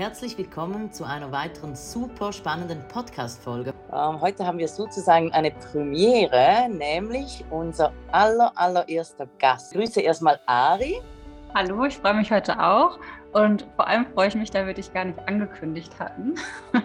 Herzlich willkommen zu einer weiteren super spannenden Podcast-Folge. Ähm, heute haben wir sozusagen eine Premiere, nämlich unser aller, allererster Gast. Ich grüße erstmal Ari. Hallo, ich freue mich heute auch und vor allem freue ich mich, da wir dich gar nicht angekündigt hatten.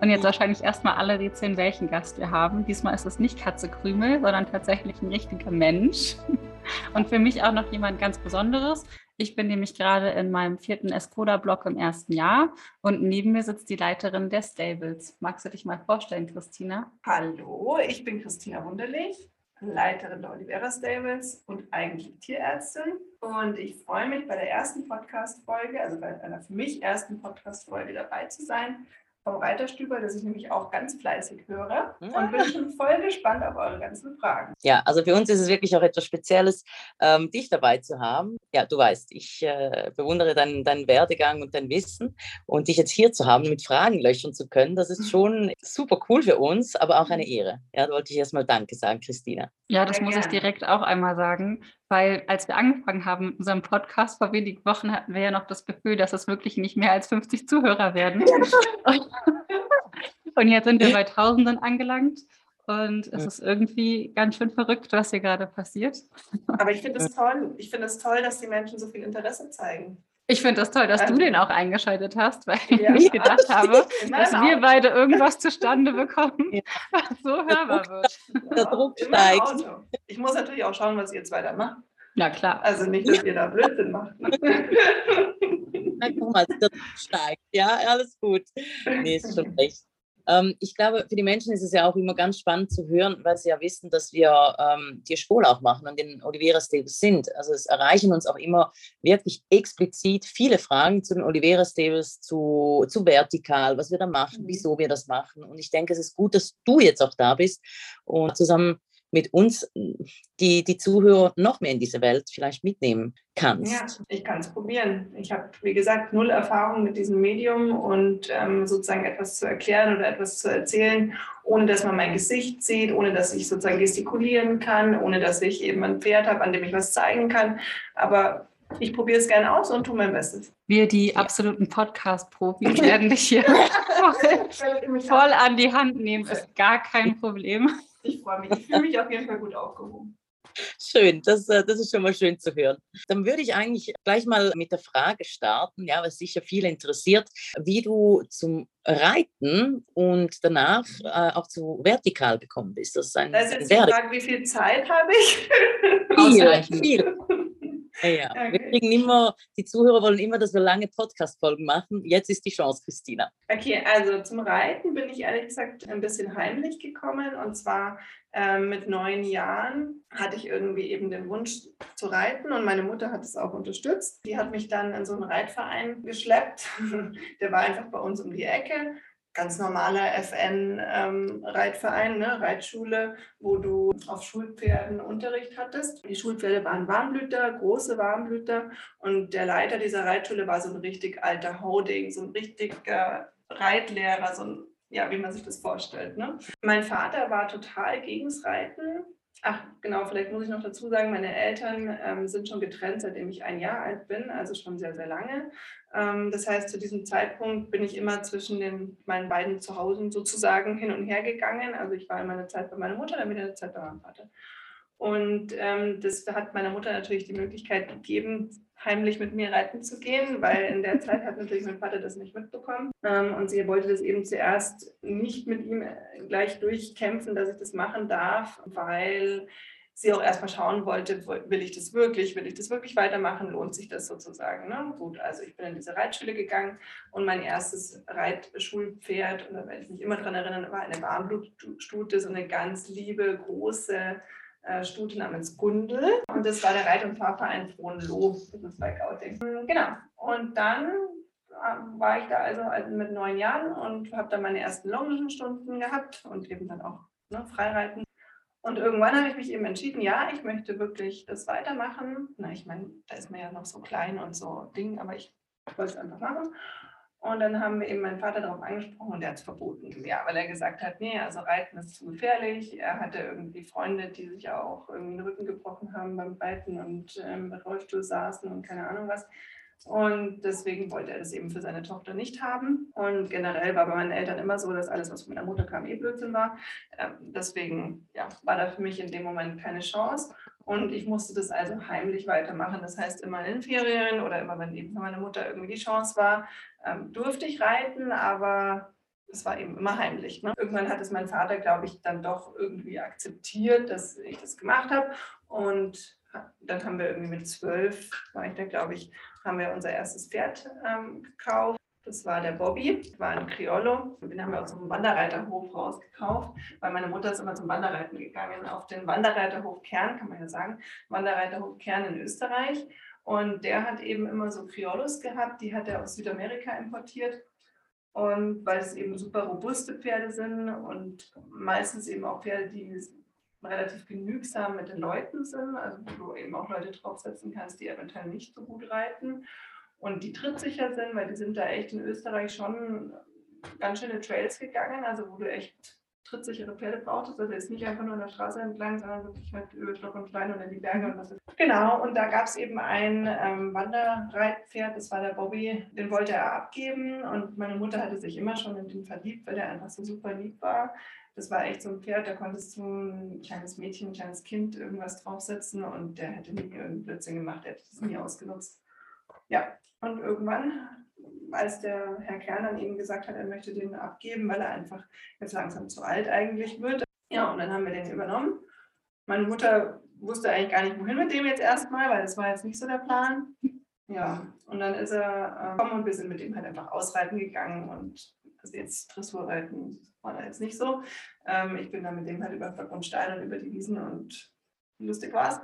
Und jetzt wahrscheinlich erstmal alle rätseln, welchen Gast wir haben. Diesmal ist es nicht Katze Krümel, sondern tatsächlich ein richtiger Mensch. Und für mich auch noch jemand ganz Besonderes. Ich bin nämlich gerade in meinem vierten Escoda-Block im ersten Jahr und neben mir sitzt die Leiterin der Stables. Magst du dich mal vorstellen, Christina? Hallo, ich bin Christina Wunderlich, Leiterin der Olivera Stables und eigentlich Tierärztin. Und ich freue mich bei der ersten Podcast-Folge, also bei einer für mich ersten Podcast-Folge dabei zu sein vom Reiterstüber, das ich nämlich auch ganz fleißig höre und bin schon voll gespannt auf eure ganzen Fragen. Ja, also für uns ist es wirklich auch etwas Spezielles, ähm, dich dabei zu haben. Ja, du weißt, ich äh, bewundere deinen, deinen Werdegang und dein Wissen und dich jetzt hier zu haben, mit Fragen löchern zu können, das ist schon super cool für uns, aber auch eine Ehre. Ja, da wollte ich erstmal Danke sagen, Christina. Ja, das Sehr muss gerne. ich direkt auch einmal sagen weil als wir angefangen haben mit unserem Podcast vor wenigen Wochen hatten wir ja noch das Gefühl, dass es wirklich nicht mehr als 50 Zuhörer werden. und jetzt sind wir bei Tausenden angelangt. Und es ist irgendwie ganz schön verrückt, was hier gerade passiert. Aber ich finde es toll. Ich finde es toll, dass die Menschen so viel Interesse zeigen. Ich finde das toll, dass also, du den auch eingeschaltet hast, weil ja, ich gedacht habe, dass wir beide irgendwas zustande bekommen, ja. was so hörbar wird. Der Druck steigt. Ich muss natürlich auch schauen, was ihr jetzt weitermacht. Ja, klar. Also nicht, dass ihr da Blödsinn macht. Nein, guck mal, der Druck steigt. Ja, alles gut. Nee, ist schon recht. Ähm, ich glaube, für die Menschen ist es ja auch immer ganz spannend zu hören, weil sie ja wissen, dass wir ähm, die Spur auch machen und den Olivera Stables sind. Also es erreichen uns auch immer wirklich explizit viele Fragen zu den Olivera Stables, zu, zu Vertikal, was wir da machen, mhm. wieso wir das machen. Und ich denke, es ist gut, dass du jetzt auch da bist und zusammen mit uns die, die Zuhörer noch mehr in diese Welt vielleicht mitnehmen kannst. Ja, ich kann es probieren. Ich habe, wie gesagt, null Erfahrung mit diesem Medium und ähm, sozusagen etwas zu erklären oder etwas zu erzählen, ohne dass man mein Gesicht sieht, ohne dass ich sozusagen gestikulieren kann, ohne dass ich eben ein Pferd habe, an dem ich was zeigen kann. Aber ich probiere es gerne aus und tue mein Bestes. Wir, die absoluten Podcast-Profis, werden dich hier voll, voll an die Hand nehmen. Ist gar kein Problem. Ich freue mich. Ich fühle mich auf jeden Fall gut aufgehoben. Schön, das, äh, das ist schon mal schön zu hören. Dann würde ich eigentlich gleich mal mit der Frage starten, ja, was sicher viele interessiert, wie du zum Reiten und danach äh, auch zu vertikal gekommen bist. Das ist, ein, das ist jetzt die Frage, wie viel Zeit habe ich? Viel, viel. Ja, okay. wir kriegen immer, die Zuhörer wollen immer, dass wir lange Podcast-Folgen machen. Jetzt ist die Chance, Christina. Okay, also zum Reiten bin ich ehrlich gesagt ein bisschen heimlich gekommen. Und zwar ähm, mit neun Jahren hatte ich irgendwie eben den Wunsch zu reiten und meine Mutter hat es auch unterstützt. Die hat mich dann in so einen Reitverein geschleppt. Der war einfach bei uns um die Ecke ganz normaler FN-Reitverein, ähm, ne? Reitschule, wo du auf Schulpferden Unterricht hattest. Die Schulpferde waren Warmblüter, große Warmblüter und der Leiter dieser Reitschule war so ein richtig alter Holding, so ein richtiger Reitlehrer, so ein ja, wie man sich das vorstellt. Ne? Mein Vater war total gegens Reiten, Ach, genau, vielleicht muss ich noch dazu sagen, meine Eltern ähm, sind schon getrennt, seitdem ich ein Jahr alt bin, also schon sehr, sehr lange. Ähm, das heißt, zu diesem Zeitpunkt bin ich immer zwischen den, meinen beiden Zuhause sozusagen hin und her gegangen. Also ich war in meiner Zeit bei meiner Mutter, dann wieder eine Zeit bei meinem Vater. Und ähm, das hat meiner Mutter natürlich die Möglichkeit gegeben, heimlich mit mir reiten zu gehen, weil in der Zeit hat natürlich mein Vater das nicht mitbekommen. Ähm, und sie wollte das eben zuerst nicht mit ihm äh, gleich durchkämpfen, dass ich das machen darf, weil sie auch erstmal schauen wollte, will ich das wirklich, will ich das wirklich weitermachen, lohnt sich das sozusagen. Ne? Gut, also ich bin in diese Reitschule gegangen und mein erstes Reitschulpferd, und da werde ich mich immer dran erinnern, war eine Warmblutstute, so eine ganz liebe, große Stute namens Gundel. Und das war der Reit- und Fahrverein Frohnloh. Das ist bei Gauting. Genau. Und dann äh, war ich da also mit neun Jahren und habe dann meine ersten Longenstunden gehabt und eben dann auch ne, Freireiten. Und irgendwann habe ich mich eben entschieden, ja, ich möchte wirklich das weitermachen. Na, ich meine, da ist man ja noch so klein und so Ding, aber ich wollte es einfach machen. Und dann haben wir eben meinen Vater darauf angesprochen und er hat es verboten. Ja, weil er gesagt hat, nee, also Reiten ist zu gefährlich. Er hatte irgendwie Freunde, die sich auch irgendwie den Rücken gebrochen haben beim Reiten und ähm, im Rollstuhl saßen und keine Ahnung was. Und deswegen wollte er das eben für seine Tochter nicht haben. Und generell war bei meinen Eltern immer so, dass alles, was von meiner Mutter kam, eh Blödsinn war. Ähm, deswegen ja, war da für mich in dem Moment keine Chance. Und ich musste das also heimlich weitermachen. Das heißt, immer in Ferien oder immer, wenn eben für meine Mutter irgendwie die Chance war, ähm, durfte ich reiten, aber es war eben immer heimlich. Ne? Irgendwann hat es mein Vater, glaube ich, dann doch irgendwie akzeptiert, dass ich das gemacht habe. Und dann haben wir irgendwie mit zwölf, war ich da, glaube ich, haben wir unser erstes Pferd ähm, gekauft. Das war der Bobby, war ein Criollo. Den haben wir aus einem Wanderreiterhof rausgekauft, weil meine Mutter ist immer zum Wanderreiten gegangen. Auf den Wanderreiterhof Kern, kann man ja sagen, Wanderreiterhof Kern in Österreich. Und der hat eben immer so Criollos gehabt, die hat er aus Südamerika importiert. Und weil es eben super robuste Pferde sind und meistens eben auch Pferde, die relativ genügsam mit den Leuten sind, also wo du eben auch Leute draufsetzen kannst, die eventuell nicht so gut reiten und die trittsicher sind, weil die sind da echt in Österreich schon ganz schöne Trails gegangen, also wo du echt trittsichere Pferde brauchtest. Also jetzt nicht einfach nur an der Straße entlang, sondern wirklich halt über Stock und Stein und in die Berge und was. Genau, und da gab es eben ein ähm, Wanderreitpferd, das war der Bobby, den wollte er abgeben und meine Mutter hatte sich immer schon in den verliebt, weil der einfach so super lieb war das war echt so ein Pferd, da konntest du ein kleines Mädchen, ein kleines Kind irgendwas draufsetzen und der hätte nie irgendeinen Blödsinn gemacht, der hätte das nie ausgenutzt. Ja, und irgendwann, als der Herr Kern dann eben gesagt hat, er möchte den abgeben, weil er einfach jetzt langsam zu alt eigentlich wird. Ja, und dann haben wir den übernommen. Meine Mutter wusste eigentlich gar nicht, wohin mit dem jetzt erstmal, weil das war jetzt nicht so der Plan. Ja, und dann ist er gekommen äh, und wir sind mit dem halt einfach ausreiten gegangen und also jetzt Dressurreiten war da jetzt nicht so. Ähm, ich bin dann mit dem halt über Stock und Stein und über die Wiesen und lustig war's.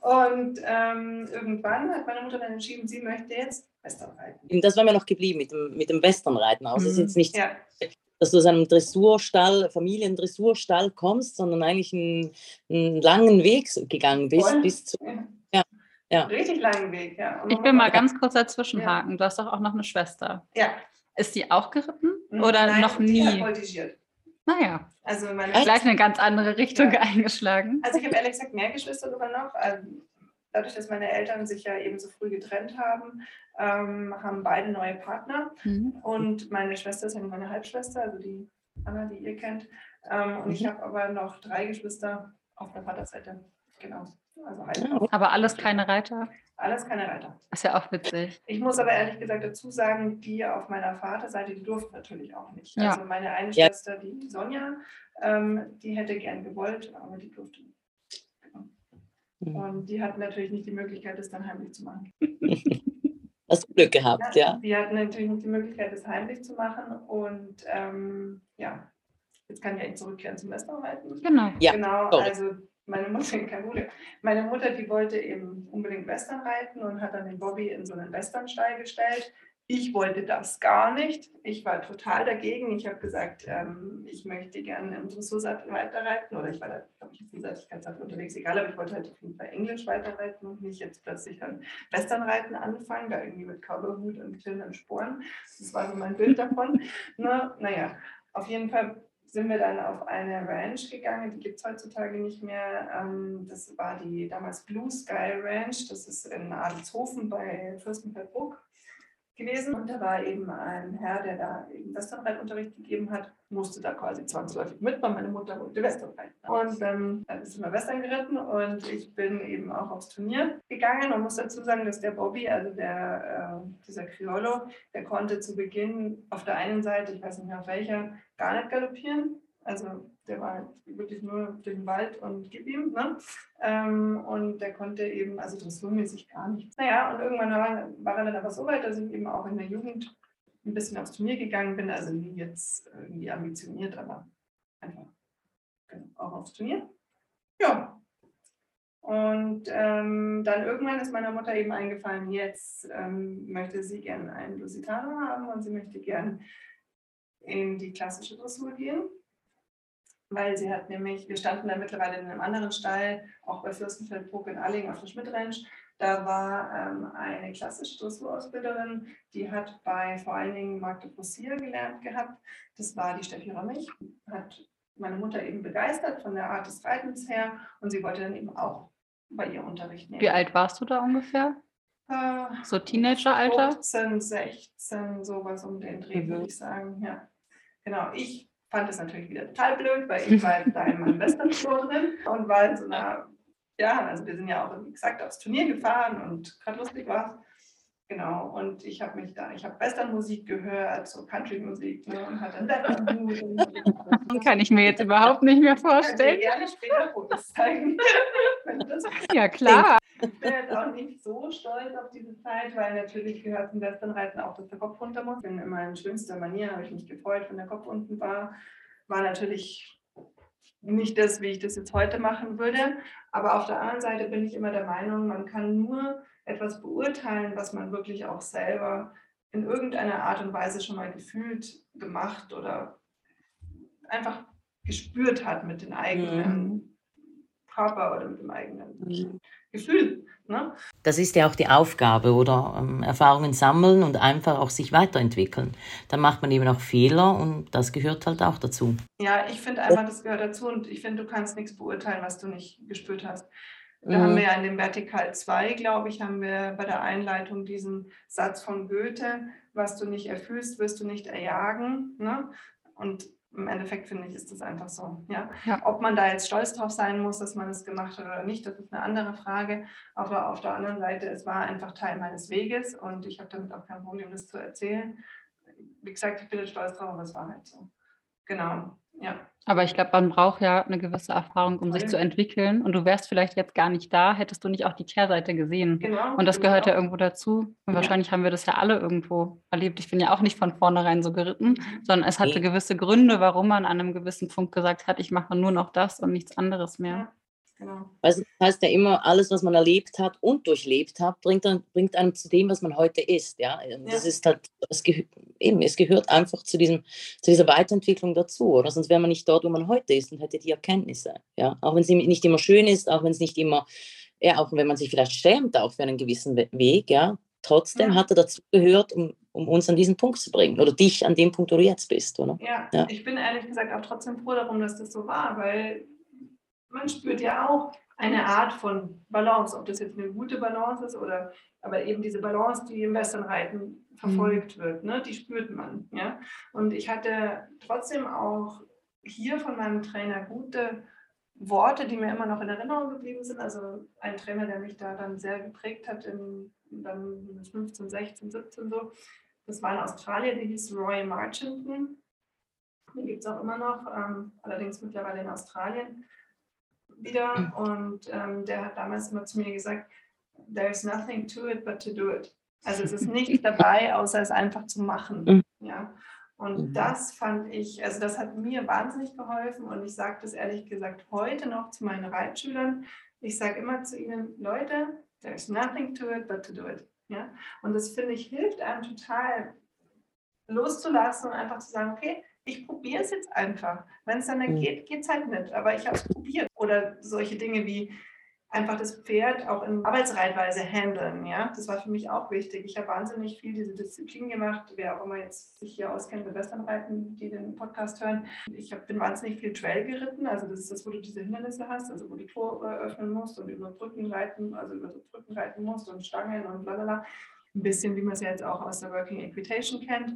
Und ähm, irgendwann hat meine Mutter dann entschieden, sie möchte jetzt Western reiten. Das war mir noch geblieben mit dem, mit dem Westernreiten. Also es ist jetzt nicht, Ja. dass du aus einem Dressurstall, Familiendressurstall kommst, sondern eigentlich einen, einen langen Weg gegangen bist Voll. bis zu. Ja. Ja. Richtig langen Weg, ja. Und Ich will mal ganz kurz dazwischenhaken. Du hast doch auch noch eine Schwester. Ja. Ist die auch geritten oder Nein, noch Die hat nie? voltigiert. Naja, Also meine gleich eine ganz andere Richtung Ja. eingeschlagen. Also ich habe ehrlich gesagt mehr Geschwister sogar noch. Ähm, Dadurch, dass meine Eltern sich ja eben so früh getrennt haben, ähm, haben beide neue Partner. Mhm. Und meine Schwester ist ja meine Halbschwester, also die Anna, die ihr kennt. Ähm, und ich habe aber noch drei Geschwister auf der Vaterseite. Genau. Also halt Aber alles keine Reiter. Alles keine Reiter. Ist ja auch witzig. Ich muss aber ehrlich gesagt dazu sagen, die auf meiner Vaterseite, die durften natürlich auch nicht. Ja. Also meine eine Ja. Schwester, die Sonja, ähm, die hätte gern gewollt, aber die durfte nicht. Mhm. Und die hatten natürlich nicht die Möglichkeit, das dann heimlich zu machen. Hast du Glück gehabt, ja? Die hatten natürlich nicht die Möglichkeit, das heimlich zu machen. Und ähm, ja, jetzt kann ich eigentlich zurückkehren zum Westernreiten. Genau. Ja, genau, sorry. also meine Mutter, kein Problem. Meine Mutter, die wollte eben unbedingt Western reiten und hat dann den Bobby in so einen Westernstall gestellt. Ich wollte das gar nicht. Ich war total dagegen. Ich habe gesagt, ähm, ich möchte gerne im Dressursattel weiterreiten oder ich war da, glaube ich, Vielseitigkeitssattel unterwegs, egal, aber ich wollte halt auf jeden Fall Englisch weiterreiten und nicht jetzt plötzlich dann Westernreiten anfangen, da irgendwie mit Cowboyhut und klirrenden Sporen. Das war so mein Bild davon. Na, naja, auf jeden Fall sind wir dann auf eine Ranch gegangen, die gibt es heutzutage nicht mehr. Ähm, Das war die damals Blue Sky Ranch, das ist in Adelshofen bei Fürstenfeldbruck gewesen. Und da war eben ein Herr, der da eben Westernreitunterricht gegeben hat, musste da quasi zwangsläufig mit, weil meine Mutter wollte Western reiten. Und ähm, dann ist immer Western geritten und ich bin eben auch aufs Turnier gegangen. Man muss dazu sagen, dass der Bobby, also der, äh, dieser Criollo, der konnte zu Beginn auf der einen Seite, ich weiß nicht mehr auf welcher, gar nicht galoppieren. Also der war halt wirklich nur durch den Wald und gib ihm. Ne? Ähm, und der konnte eben, also dressurmäßig gar nicht. Naja, und irgendwann war, war er dann aber so weit, dass ich eben auch in der Jugend ein bisschen aufs Turnier gegangen bin. Also nie jetzt irgendwie ambitioniert, aber einfach genau, auch aufs Turnier. Ja. Und ähm, dann irgendwann ist meiner Mutter eben eingefallen, jetzt ähm, möchte sie gerne einen Lusitano haben und sie möchte gerne in die klassische Dressur gehen weil sie hat nämlich, wir standen da mittlerweile in einem anderen Stall, auch bei Fürstenfeldbruck in Allingen auf der Schmidt-Ranch. Da war ähm, eine klassische Dressurausbilderin, die hat bei vor allen Dingen Magde Fossier gelernt gehabt. Das war die Steffi Römmig, hat meine Mutter eben begeistert von der Art des Reitens her und sie wollte dann eben auch bei ihr Unterricht nehmen. Wie alt warst du da ungefähr? so Teenageralter? 15, 16, sowas um den Dreh, Mhm. würde ich sagen. Ja, genau. Ich fand es natürlich wieder total blöd, weil ich war da in meinem Western-Tour drin und war in so einer, ja, also wir sind ja auch, wie gesagt, aufs Turnier gefahren und gerade lustig war Genau, und ich habe mich da, ich habe Westernmusik gehört, so Country-Musik ne, und hatte Western-Hut. Kann ich mir jetzt überhaupt nicht mehr Ich vorstellen. gerne später Fotos zeigen. das Ja, klar. ich bin jetzt auch nicht so stolz auf diese Zeit, weil natürlich gehört zum Westernreiten auch, dass der Kopf runter muss. Bin immer in schönster Manier, habe ich mich gefreut, wenn der Kopf unten war. War natürlich nicht das, wie ich das jetzt heute machen würde. Aber auf der anderen Seite bin ich immer der Meinung, man kann nur etwas beurteilen, was man wirklich auch selber in irgendeiner Art und Weise schon mal gefühlt, gemacht oder einfach gespürt hat mit dem eigenen Körper oder mit dem eigenen Gefühl. Ne? Das ist ja auch die Aufgabe, oder? Ähm, Erfahrungen sammeln und einfach auch sich weiterentwickeln. Dann macht man eben auch Fehler und das gehört halt auch dazu. Ja, ich finde einfach, das gehört dazu und ich finde, du kannst nichts beurteilen, was du nicht gespürt hast. Da Mhm. haben wir ja in dem Vertikal 2, glaube ich, haben wir bei der Einleitung diesen Satz von Goethe, was du nicht erfühlst, wirst du nicht erjagen. Ne? Und im Endeffekt finde ich, ist das einfach so. Ja? Ja. Ob man da jetzt stolz drauf sein muss, dass man es gemacht hat oder nicht, das ist eine andere Frage. Aber auf der anderen Seite, es war einfach Teil meines Weges und ich habe damit auch kein Problem, das zu erzählen. Wie gesagt, ich bin stolz drauf, aber es war halt so. Genau, ja. Aber ich glaube, man braucht ja eine gewisse Erfahrung, um sich Voll. zu entwickeln. Und du wärst vielleicht jetzt gar nicht da, hättest du nicht auch die Kehrseite gesehen. Genau. Und das gehört ja irgendwo dazu. Und Ja. wahrscheinlich haben wir das ja alle irgendwo erlebt. Ich bin ja auch nicht von vornherein so geritten, Mhm. sondern es hatte Nee. gewisse Gründe, warum man an einem gewissen Punkt gesagt hat, ich mache nur noch das und nichts anderes mehr. Ja, genau. Das heißt ja immer, alles, was man erlebt hat und durchlebt hat, bringt, dann, bringt einem zu dem, was man heute ist. Ja? Und Das Ja. ist halt, es, gehö eben, es gehört einfach zu, diesem, zu dieser Weiterentwicklung dazu. Oder sonst wäre man nicht dort, wo man heute ist und hätte die Erkenntnisse. Ja? Auch wenn sie nicht immer schön ist, auch wenn es nicht immer, ja, auch wenn man sich vielleicht schämt, auch für einen gewissen We- Weg, ja, trotzdem Ja. hat er dazu gehört, um, um uns an diesen Punkt zu bringen. Oder dich an dem Punkt, wo du jetzt bist. Oder? Ja, Ja. ich bin ehrlich gesagt auch trotzdem froh darum, dass das so war, weil man spürt ja auch eine Art von Balance, ob das jetzt eine gute Balance ist oder aber eben diese Balance, die im Westernreiten verfolgt wird, ne, die spürt man. Ja? Und ich hatte trotzdem auch hier von meinem Trainer gute Worte, die mir immer noch in Erinnerung geblieben sind. Also ein Trainer, der mich da dann sehr geprägt hat, in, dann 15, 16, 17 so. Das war ein Australier, der hieß Roy Marchanton. Den gibt es auch immer noch, ähm, allerdings mittlerweile in Australien wieder. Und ähm, der hat damals immer zu mir gesagt, there's nothing to it but to do it. Also es ist nichts dabei, außer es einfach zu machen. Mhm. Ja. Und Mhm. das fand ich, also das hat mir wahnsinnig geholfen und ich sage das ehrlich gesagt heute noch zu meinen Reitschülern. Ich sage immer zu ihnen, Leute, there's nothing to it but to do it. Ja? Und das finde ich hilft einem total loszulassen und einfach zu sagen, okay, ich probiere es jetzt einfach. Wenn es dann nicht Mhm. geht, geht es halt nicht. Aber ich habe es probiert. Oder solche Dinge wie einfach das Pferd auch in Arbeitsreitweise handeln. Ja? Das war für mich auch wichtig. Ich habe wahnsinnig viel diese Disziplin gemacht. Wer auch immer jetzt sich hier auskennt mit Westernreiten, die den Podcast hören. Ich hab, bin wahnsinnig viel Trail geritten. Also das ist das, wo du diese Hindernisse hast, also wo du Tor öffnen musst und über Brücken reiten, also über so Brücken reiten musst und Stangen und lalala. Ein bisschen, wie man es ja jetzt auch aus der Working Equitation kennt.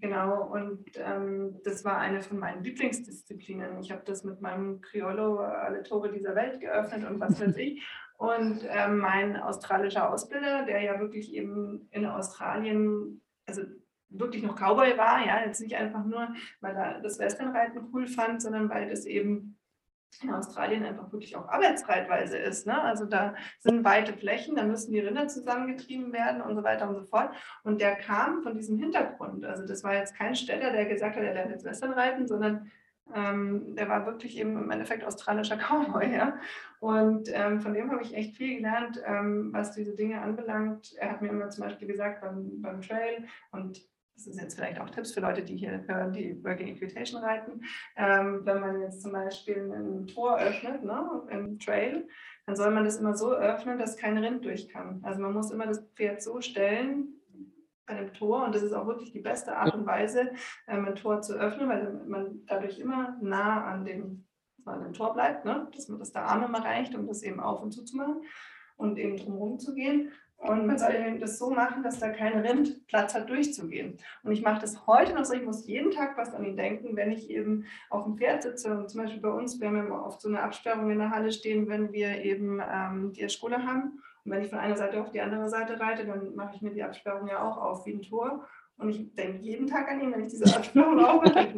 Genau, und ähm, das war eine von meinen Lieblingsdisziplinen. Ich habe das mit meinem Criollo äh, alle Tore dieser Welt geöffnet und was weiß ich. Und ähm, mein australischer Ausbilder, der ja wirklich eben in Australien, also wirklich noch Cowboy war, ja, jetzt nicht einfach nur, weil er das Westernreiten cool fand, sondern weil das eben in Australien einfach wirklich auch Arbeitsreitweise ist. Ne? Also da sind weite Flächen, da müssen die Rinder zusammengetrieben werden und so weiter und so fort. Und der kam von diesem Hintergrund. Also das war jetzt kein Städter, der gesagt hat, er lernt jetzt Western reiten, sondern ähm, der war wirklich eben im Endeffekt australischer Cowboy. Ja? Und ähm, von dem habe ich echt viel gelernt, ähm, was diese Dinge anbelangt. Er hat mir immer zum Beispiel gesagt beim, beim Trail und das sind jetzt vielleicht auch Tipps für Leute, die hier hören, die Working Equitation reiten. Ähm, wenn man jetzt zum Beispiel ein Tor öffnet, ne, im Trail, dann soll man das immer so öffnen, dass kein Rind durch kann. Also man muss immer das Pferd so stellen bei dem Tor und das ist auch wirklich die beste Art und Weise, ähm, ein Tor zu öffnen, weil man dadurch immer nah an dem, an dem Tor bleibt, ne? dass man das der Arm immer reicht, um das eben auf und zu zu machen und eben drumherum zu gehen. Und man soll das so machen, dass da kein Rind Platz hat, durchzugehen. Und ich mache das heute noch so, ich muss jeden Tag was an ihn denken, wenn ich eben auf dem Pferd sitze. Und zum Beispiel bei uns, wir haben immer oft so eine Absperrung in der Halle stehen, wenn wir eben ähm, die Schule haben. Und wenn ich von einer Seite auf die andere Seite reite, dann mache ich mir die Absperrung ja auch auf wie ein Tor. Und ich denke jeden Tag an ihn, wenn ich diese Absperrung aufmache.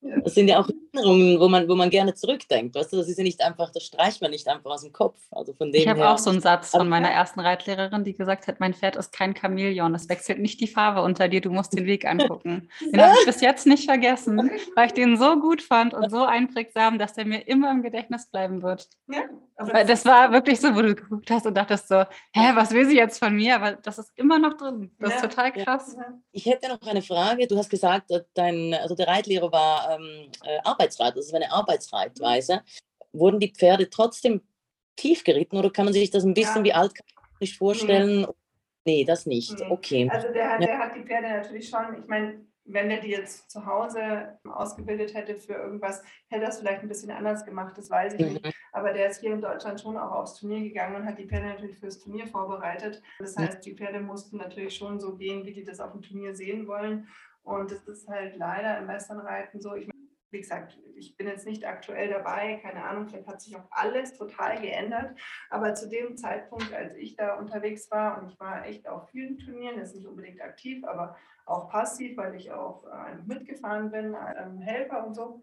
Das sind ja auch Erinnerungen, wo man, wo man gerne zurückdenkt. Weißt du, das ist ja nicht einfach, das streicht man nicht einfach aus dem Kopf. Also von dem ich habe auch so einen Satz von meiner ersten Reitlehrerin, die gesagt hat, mein Pferd ist kein Chamäleon, es wechselt nicht die Farbe unter dir, du musst den Weg angucken. Den habe ich bis jetzt nicht vergessen, weil ich den so gut fand und so einprägsam, dass der mir immer im Gedächtnis bleiben wird. Ja, weil das war wirklich so, wo du geguckt hast und dachtest so, hä, was will sie jetzt von mir? Aber das ist immer noch drin. Das ja, ist total krass. Ja. Ich hätte noch eine Frage. Du hast gesagt, dein, also der Reitlehrer war ähm, Arbeitsreit, das ist eine Arbeitsreitweise. Wurden die Pferde trotzdem tief geritten oder kann man sich das ein bisschen ja. wie altkatholisch vorstellen? Nee. nee, das nicht. Nee. Okay. Also der, der hat die Pferde natürlich schon, ich meine, wenn der die jetzt zu Hause ausgebildet hätte für irgendwas, hätte er es vielleicht ein bisschen anders gemacht, das weiß ich mhm. nicht. Aber der ist hier in Deutschland schon auch aufs Turnier gegangen und hat die Pferde natürlich fürs Turnier vorbereitet. Das mhm. heißt, die Pferde mussten natürlich schon so gehen, wie die das auf dem Turnier sehen wollen. Und das ist halt leider im Westernreiten so. Ich wie gesagt, ich bin jetzt nicht aktuell dabei, keine Ahnung, vielleicht hat sich auch alles total geändert. Aber zu dem Zeitpunkt, als ich da unterwegs war, und ich war echt auf vielen Turnieren, ist nicht unbedingt aktiv, aber auch passiv, weil ich auch äh, mitgefahren bin, ähm, Helfer und so.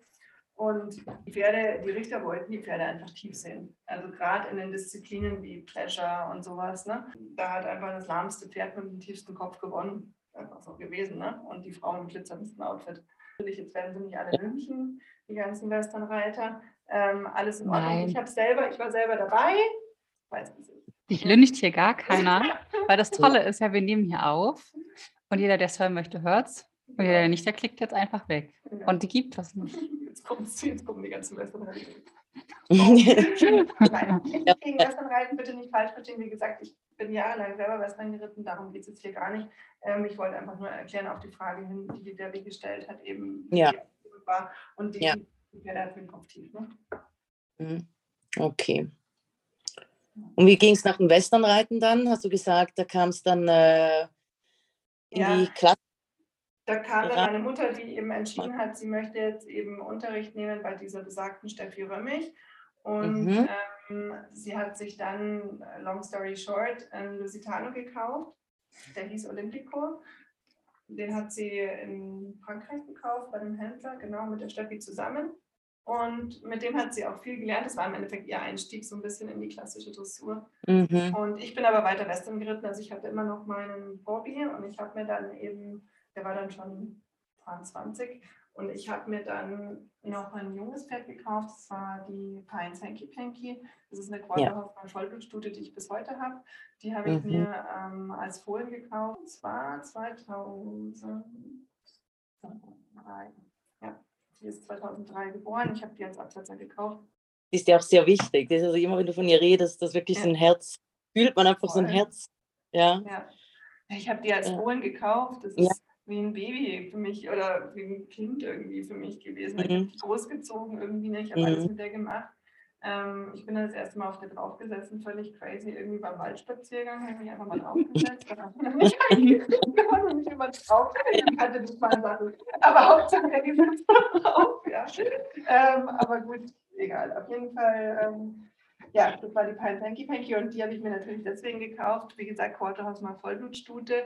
Und die Pferde, die Richter wollten die Pferde einfach tief sehen. Also gerade in den Disziplinen wie Pleasure und sowas, ne? da hat einfach das lahmste Pferd mit dem tiefsten Kopf gewonnen. Einfach so gewesen. Ne? Und die Frau im glitzerndsten Outfit. Natürlich, jetzt werden sie nicht alle München, die ganzen Westernreiter. Ähm, alles in Ordnung. Nein. Ich habe selber, ich war selber dabei. Weiß nicht. Ich lüncht hier gar keiner, weil das Tolle ist ja, wir nehmen hier auf und jeder, der es hören möchte, hört es. Und jeder, der nicht, der klickt jetzt einfach weg. Ja. Und die gibt es nicht. Jetzt, kommt's, jetzt kommen die ganzen Westernreiter. Nein, nicht gegen Westernreiten, bitte nicht falsch verstehen. Wie gesagt, ich bin jahrelang selber Western geritten, darum geht es jetzt hier gar nicht. Ähm, ich wollte einfach nur erklären auf die Frage hin, die der Weg gestellt hat, eben ja. war. Und die, ja. die wäre da für den Kopf tief. Ne? Mhm. Okay. Und wie ging es nach dem Westernreiten dann? Hast du gesagt, da kam es dann äh, in ja. die Klasse? Da kam dann meine Mutter, die eben entschieden hat, sie möchte jetzt eben Unterricht nehmen bei dieser besagten Steffi Römmig. Und mhm. ähm, sie hat sich dann, äh, long story short, einen Lusitano gekauft der hieß Olympico. Den hat sie in Frankreich gekauft bei dem Händler, genau mit der Steffi zusammen. Und mit dem hat sie auch viel gelernt. Das war im Endeffekt ihr Einstieg so ein bisschen in die klassische Dressur. Mhm. Und ich bin aber weiter Western geritten. Also ich hatte immer noch meinen Bobby und ich habe mir dann eben, der war dann schon 22, und ich habe mir dann noch ein junges Pferd gekauft, das war die Pines Hanky Panky. Das ist eine Quarterhoffmann ja. Vollblutstute, die ich bis heute habe. Die habe ich mhm. mir ähm, als Fohlen gekauft. Das war 2003. Ja, die ist 2003 geboren. Ich habe die als Absetzer gekauft. Die ist ja auch sehr wichtig. Das ist also immer, wenn du von ihr redest, das wirklich ja. so ein Herz, fühlt man einfach Voll. so ein Herz. Ja. ja. Ich habe die als Fohlen gekauft. Das ist wie ein Baby für mich oder wie ein Kind irgendwie für mich gewesen. Mhm. Ich habe die großgezogen irgendwie nicht, ich habe mhm. alles mit der gemacht. Ähm, ich bin das erste Mal auf der draufgesessen, völlig crazy, irgendwie beim Waldspaziergang, habe mich einfach mal draufgesetzt. Dann mich konnte mich über drauf, ich kannte das mal Sachen. Aber Hauptsache, er sitzt drauf, ja. Ähm, aber gut, egal. Auf jeden Fall, ähm, ja, das war die Pine Panky Panky und die habe ich mir natürlich deswegen gekauft. Wie gesagt, Quarterhaus mal Vollblutstute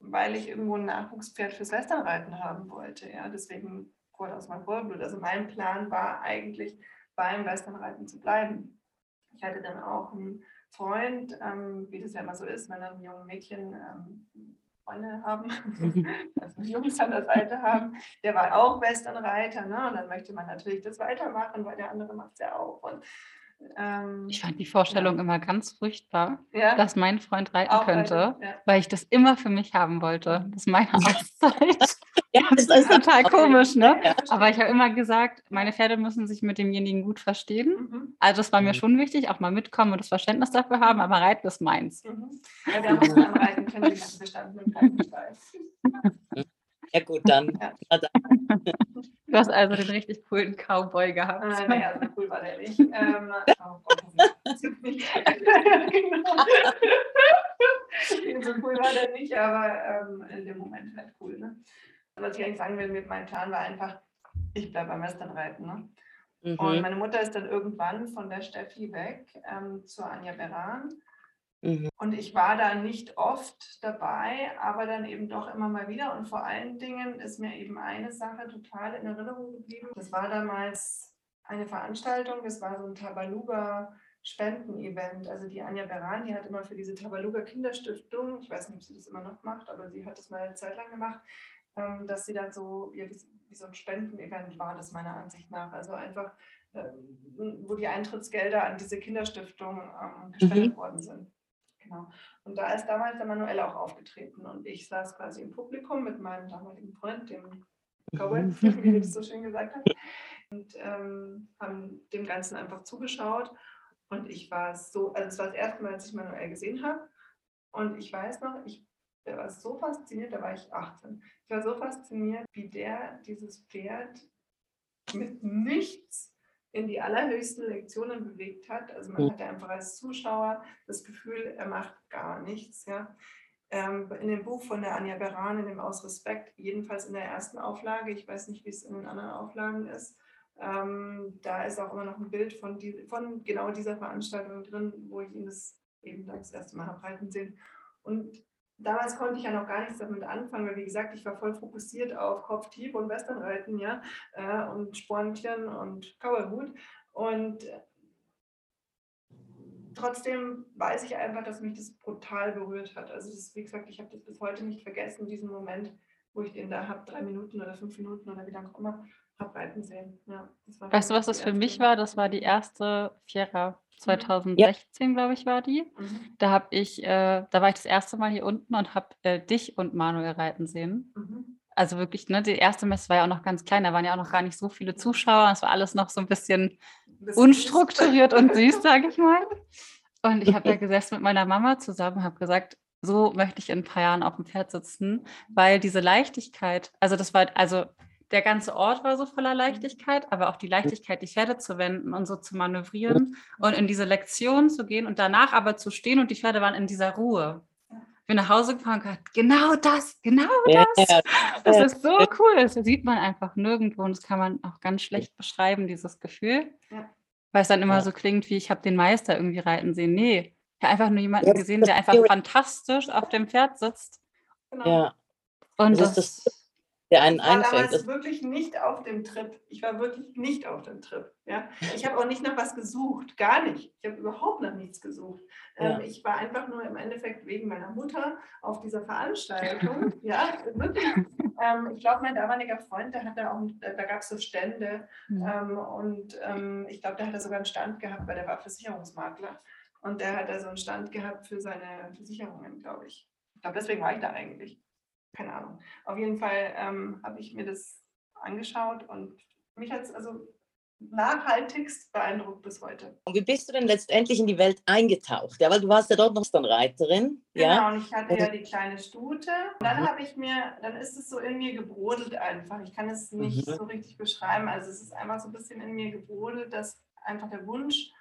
weil ich irgendwo ein Nachwuchspferd fürs Westernreiten haben wollte. Ja, deswegen wurde aus meinem Vollblut. Also mein Plan war eigentlich, beim Westernreiten zu bleiben. Ich hatte dann auch einen Freund, ähm, wie das ja immer so ist, wenn dann junge Mädchen ähm, Freunde haben, also Jungs an der Seite haben, der war auch Westernreiter. Ne? Und dann möchte man natürlich das weitermachen, weil der andere macht es ja auch. Und ähm, ich fand die Vorstellung ja. immer ganz furchtbar, ja? dass mein Freund reiten Auch könnte, ja. weil ich das immer für mich haben wollte. Mhm. Das ist meine Auszeit. ja, das ist total komisch, ne? Aber ich habe immer gesagt, meine Pferde müssen sich mit demjenigen gut verstehen. Mhm. Also das war mir mhm. schon wichtig, auch mal mitkommen und das Verständnis dafür haben, aber Reiten ist meins. Mhm. Ja, wir haben uns beim Reiten kennengelernt, bestanden im Ja gut, dann. Ja. Du hast also den richtig coolen Cowboy gehabt. Ah, naja, so cool war der nicht. Ähm, oh, so cool war der nicht, aber ähm, in dem Moment halt cool. Ne? Was ich eigentlich sagen will mit meinem Plan war einfach, ich bleibe am Westernreiten. Ne? Mhm. Und meine Mutter ist dann irgendwann von der Steffi weg ähm, zur Anja Beran. Mhm. Und ich war da nicht oft dabei, aber dann eben doch immer mal wieder. Und vor allen Dingen ist mir eben eine Sache total in Erinnerung geblieben. Das war damals eine Veranstaltung, das war so ein Tabaluga Spendenevent. Also die Anja Beran, die hat immer für diese Tabaluga Kinderstiftung, ich weiß nicht, ob sie das immer noch macht, aber sie hat das mal eine Zeit lang gemacht, ähm, dass sie dann so, ja, wie, so ein Spendenevent war, das meiner Ansicht nach. Also einfach, ähm, wo die Eintrittsgelder an diese Kinderstiftung ähm, gespendet mhm. worden sind. Genau. Und da ist damals der Manuel auch aufgetreten und ich saß quasi im Publikum mit meinem damaligen Freund, dem Cowboy, wie du das so schön gesagt hast, und ähm, haben dem Ganzen einfach zugeschaut und ich war so, also es war das erste Mal, dass ich Manuel gesehen habe. Und ich weiß noch, ich der war so fasziniert, da war ich 18. Ich war so fasziniert, wie der dieses Pferd mit nichts in die allerhöchsten Lektionen bewegt hat. Also man hatte einfach als Zuschauer das Gefühl, er macht gar nichts. Ja. Ähm, in dem Buch von der Anja Beran, in dem Aus Respekt, jedenfalls in der ersten Auflage, ich weiß nicht, wie es in den anderen Auflagen ist, ähm, da ist auch immer noch ein Bild von, die, von genau dieser Veranstaltung drin, wo ich ihn das eben das erste Mal habe reiten sehen. Und damals konnte ich ja noch gar nichts damit anfangen, weil wie gesagt, ich war voll fokussiert auf Kopftief und Westernreiten, ja, äh, und Spornkirn und Kauerhut. Und trotzdem weiß ich einfach, dass mich das brutal berührt hat. Also das, wie gesagt, ich habe das bis heute nicht vergessen, diesen Moment, wo ich den da habe, drei Minuten oder fünf Minuten oder wie lange auch immer, Abreiten sehen. Ja, weißt du, was das für mich war? Das war die erste Fiera 2016, ja. glaube ich, war die. Mhm. Da habe ich, äh, da war ich das erste Mal hier unten und habe äh, dich und Manuel reiten sehen. Mhm. Also wirklich, ne, die erste Messe war ja auch noch ganz klein, da waren ja auch noch gar nicht so viele Zuschauer. Es war alles noch so ein bisschen, bisschen unstrukturiert und süß, sage ich mal. Und ich habe da gesessen mit meiner Mama zusammen, habe gesagt, so möchte ich in ein paar Jahren auf dem Pferd sitzen, weil diese Leichtigkeit, also das war, also der ganze Ort war so voller Leichtigkeit, aber auch die Leichtigkeit, die Pferde zu wenden und so zu manövrieren und in diese Lektion zu gehen und danach aber zu stehen und die Pferde waren in dieser Ruhe. Ich bin nach Hause gefahren und gesagt, genau das, genau das. Das ist so cool. Das sieht man einfach nirgendwo und das kann man auch ganz schlecht beschreiben, dieses Gefühl. Weil es dann immer so klingt, wie ich habe den Meister irgendwie reiten sehen. Nee, ich habe einfach nur jemanden gesehen, der einfach fantastisch auf dem Pferd sitzt. Genau. Ja. Und das, das der einen ich war einfängt. damals wirklich nicht auf dem Trip. Ich war wirklich nicht auf dem Trip. Ja? Ich habe auch nicht nach was gesucht, gar nicht. Ich habe überhaupt nach nichts gesucht. Ja. Ähm, ich war einfach nur im Endeffekt wegen meiner Mutter auf dieser Veranstaltung. ja, wirklich. Ähm, ich glaube, mein damaliger Freund, der hatte auch, da gab es so Stände mhm. und ich glaube, der hatte sogar einen Stand gehabt, weil der war Versicherungsmakler. Und der hat da so einen Stand gehabt für seine Versicherungen, glaube ich. Ich glaube, deswegen war ich da eigentlich keine Ahnung. Auf jeden Fall ähm, habe ich mir das angeschaut und mich hat es also nachhaltigst beeindruckt bis heute. Und wie bist du denn letztendlich in die Welt eingetaucht? Ja, weil du warst ja dort noch dann Reiterin. Genau, ja? und ich hatte ja die kleine Stute. Und dann mhm. habe ich mir, dann ist es so in mir gebrodelt einfach. Ich kann es nicht mhm. so richtig beschreiben. Also es ist einfach so ein bisschen in mir gebrodelt, dass einfach der Wunsch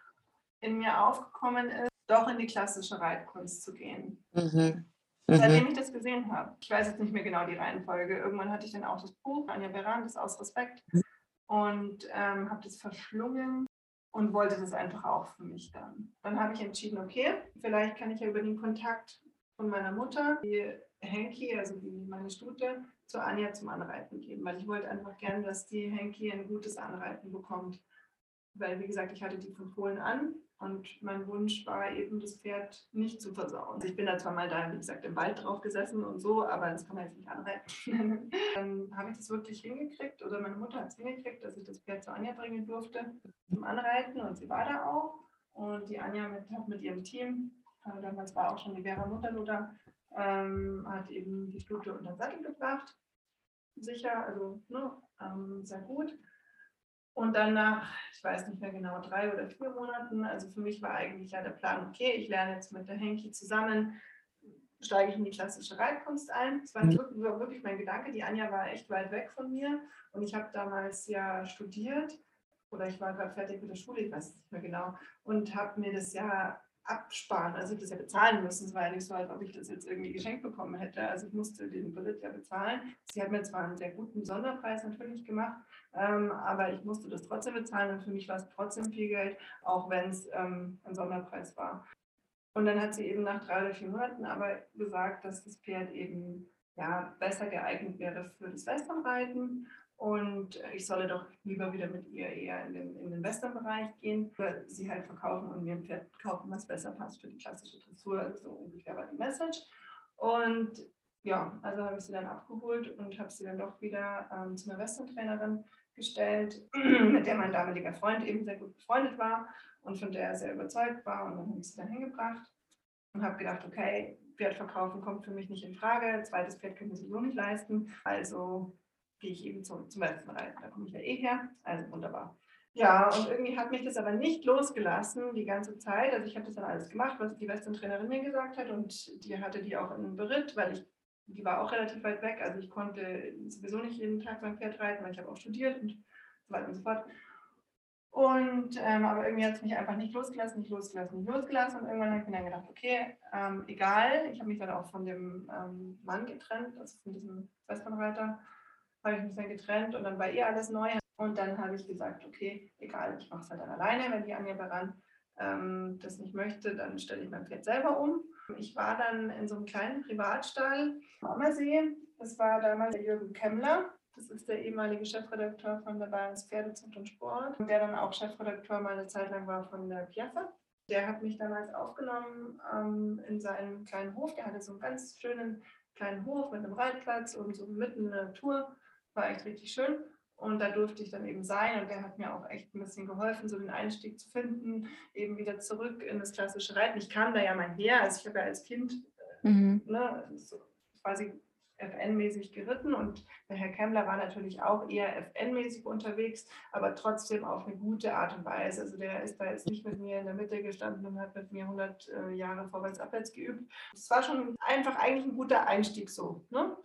in mir aufgekommen ist, doch in die klassische Reitkunst zu gehen. Mhm. Mhm. Seitdem ich das gesehen habe. Ich weiß jetzt nicht mehr genau die Reihenfolge. Irgendwann hatte ich dann auch das Buch, Anja Beran, das aus Respekt, mhm. und ähm, habe das verschlungen und wollte das einfach auch für mich dann. Dann habe ich entschieden, okay, vielleicht kann ich ja über den Kontakt von meiner Mutter, die Henki, also die, meine Stute, zu Anja zum Anreiten geben, weil ich wollte einfach gerne, dass die Henki ein gutes Anreiten bekommt. Weil, wie gesagt, ich hatte die von Polen an und mein Wunsch war eben, das Pferd nicht zu versauen. Also ich bin da zwar mal da, wie gesagt, im Wald drauf gesessen und so, aber das kann man jetzt nicht anreiten. Dann habe ich das wirklich hingekriegt oder meine Mutter hat es hingekriegt, dass ich das Pferd zu Anja bringen durfte zum Anreiten und sie war da auch. Und die Anja mit, hat mit ihrem Team, äh, damals war auch schon die Vera Mutterloh da, ähm, hat eben die Stute unter den Sattel gebracht. Sicher, also ne, ähm, sehr gut. Und dann nach, ich weiß nicht mehr genau, drei oder vier Monaten, also für mich war eigentlich ja der Plan, okay, ich lerne jetzt mit der Henki zusammen, steige ich in die klassische Reitkunst ein. Das war, mhm. war wirklich mein Gedanke. Die Anja war echt weit weg von mir und ich habe damals ja studiert oder ich war gerade fertig mit der Schule, ich weiß nicht mehr genau, und habe mir das ja absparen. Also ich das ja bezahlen müssen. Es war ja nicht so, als ob ich das jetzt irgendwie geschenkt bekommen hätte. Also ich musste den Beritt ja bezahlen. Sie hat mir zwar einen sehr guten Sonderpreis natürlich gemacht, ähm, aber ich musste das trotzdem bezahlen und für mich war es trotzdem viel Geld, auch wenn es ähm, ein Sonderpreis war. Und dann hat sie eben nach drei oder vier Monaten aber gesagt, dass das Pferd eben ja, besser geeignet wäre für das Westernreiten und ich solle doch lieber wieder mit ihr eher in den, in den Western-Bereich gehen, oder sie halt verkaufen und mir ein Pferd kaufen, was besser passt für die klassische Dressur. So ungefähr war die Message. Und ja, also habe ich sie dann abgeholt und habe sie dann doch wieder ähm, zu einer Western-Trainerin gestellt, mit der mein damaliger Freund eben sehr gut befreundet war und von der er sehr überzeugt war. Und dann habe ich sie dann hingebracht und habe gedacht, okay, Pferd verkaufen kommt für mich nicht in Frage. Zweites Pferd können sie so nicht leisten. Also gehe ich eben zum, zum reiten. Da komme ich ja eh her. Also wunderbar. Ja, und irgendwie hat mich das aber nicht losgelassen die ganze Zeit. Also ich habe das dann alles gemacht, was die Western-Trainerin mir gesagt hat und die hatte die auch in Beritt, weil ich, die war auch relativ weit weg. Also ich konnte sowieso nicht jeden Tag mein Pferd reiten, weil ich habe auch studiert und so weiter und so fort. Und ähm, aber irgendwie hat es mich einfach nicht losgelassen, nicht losgelassen, nicht losgelassen. Und irgendwann habe ich mir dann gedacht, okay, ähm, egal. Ich habe mich dann auch von dem ähm, Mann getrennt, also von diesem Westernreiter habe ich mich dann getrennt und dann war eh alles neu. Und dann habe ich gesagt, okay, egal, ich mache es halt dann alleine, wenn die Anja Baran ähm, das nicht möchte, dann stelle ich mein Pferd selber um. Ich war dann in so einem kleinen Privatstall am Ammersee. Das war damals der Jürgen Kemmler. Das ist der ehemalige Chefredakteur von der Bayerns Pferdezucht und Sport, der dann auch Chefredakteur mal eine Zeit lang war von der Piaffe. Der hat mich damals aufgenommen ähm, in seinen kleinen Hof. Der hatte so einen ganz schönen kleinen Hof mit einem Reitplatz und so mitten in der Natur. War echt richtig schön. Und da durfte ich dann eben sein und der hat mir auch echt ein bisschen geholfen, so den Einstieg zu finden, eben wieder zurück in das klassische Reiten. Ich kam da ja mal her, also ich habe ja als Kind äh, mhm. ne, so quasi FN-mäßig geritten und der Herr Kemmler war natürlich auch eher FN-mäßig unterwegs, aber trotzdem auf eine gute Art und Weise. Also der ist da jetzt nicht mit mir in der Mitte gestanden und hat mit mir 100 äh, Jahre vorwärts, abwärts geübt. Es war schon einfach eigentlich ein guter Einstieg so. Ne?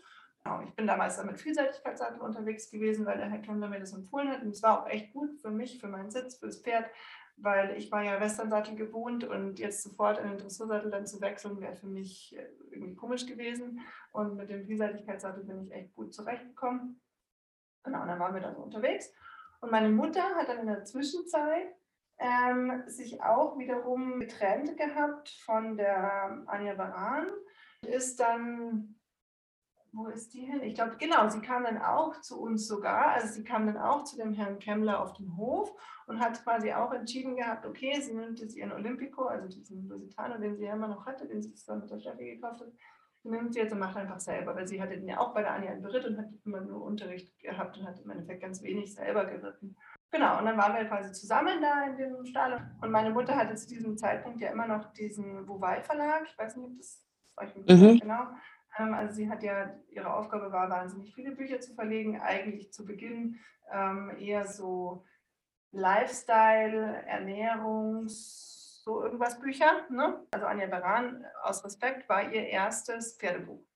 Genau, ich bin damals mit Vielseitigkeitssattel unterwegs gewesen, weil der Herr Kemmler mir das empfohlen hat. Und es war auch echt gut für mich, für meinen Sitz, fürs Pferd, weil ich war ja Westernsattel gewohnt und jetzt sofort in den Dressursattel dann zu wechseln, wäre für mich äh, irgendwie komisch gewesen. Und mit dem Vielseitigkeitssattel bin ich echt gut zurechtgekommen. Genau, und dann waren wir dann so unterwegs. Und meine Mutter hat dann in der Zwischenzeit ähm, sich auch wiederum getrennt gehabt von der Anja Baran. Ist dann wo ist die hin? Ich glaube, genau, sie kam dann auch zu uns sogar. Also sie kam dann auch zu dem Herrn Kemmler auf den Hof und hat quasi auch entschieden gehabt, okay, sie nimmt jetzt ihren Olympico, also diesen Lusitano, den sie ja immer noch hatte, den sie zusammen mit der Steffi gekauft hat, nimmt sie jetzt und macht einfach selber, weil sie hatte den ja auch bei der Anja in Beritt und hat immer nur Unterricht gehabt und hat im Endeffekt ganz wenig selber geritten. Genau, und dann waren wir quasi zusammen da in dem Stall. Und meine Mutter hatte zu diesem Zeitpunkt ja immer noch diesen Wowei Verlag. Ich weiß nicht, ob das euch mhm. genau. Ähm, also sie hat ja, ihre Aufgabe war, wahnsinnig viele Bücher zu verlegen. Eigentlich zu Beginn ähm, eher so Lifestyle, Ernährungs, so irgendwas Bücher. Ne? Also Anja Baran aus Respekt war ihr erstes Pferdebuch.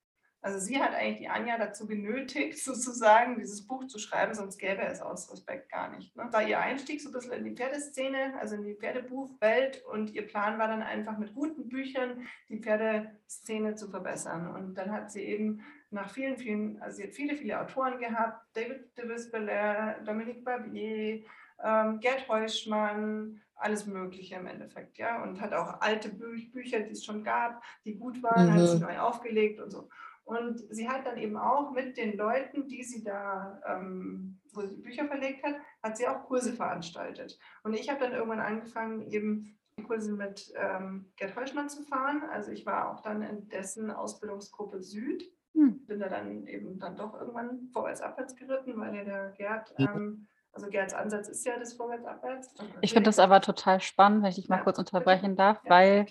Also sie hat eigentlich die Anja dazu genötigt, sozusagen dieses Buch zu schreiben, sonst gäbe es aus Respekt gar nicht. Ne? Das war ihr Einstieg so ein bisschen in die Pferdeszene, also in die Pferdebuchwelt und ihr Plan war dann einfach mit guten Büchern die Pferdeszene zu verbessern. Und dann hat sie eben nach vielen, vielen, also sie hat viele, viele Autoren gehabt, David de Vispeler, Dominique Barbier, ähm, Gerd Heuschmann, alles Mögliche im Endeffekt, ja, und hat auch alte Bü Bücher, die es schon gab, die gut waren, mhm. hat sie neu aufgelegt und so. Und sie hat dann eben auch mit den Leuten, die sie da, ähm, wo sie Bücher verlegt hat, hat sie auch Kurse veranstaltet. Und ich habe dann irgendwann angefangen, eben Kurse mit ähm, Gerd Heuschmann zu fahren. Also ich war auch dann in dessen Ausbildungsgruppe Süd. Hm. Bin da dann eben dann doch irgendwann vorwärts abwärts geritten, weil ja der Gerd ähm, also Gerds Ansatz ist ja das Vorwärts-Abwärts. Ich finde das aber total spannend, wenn ich dich mal ja. kurz unterbrechen darf, ja, weil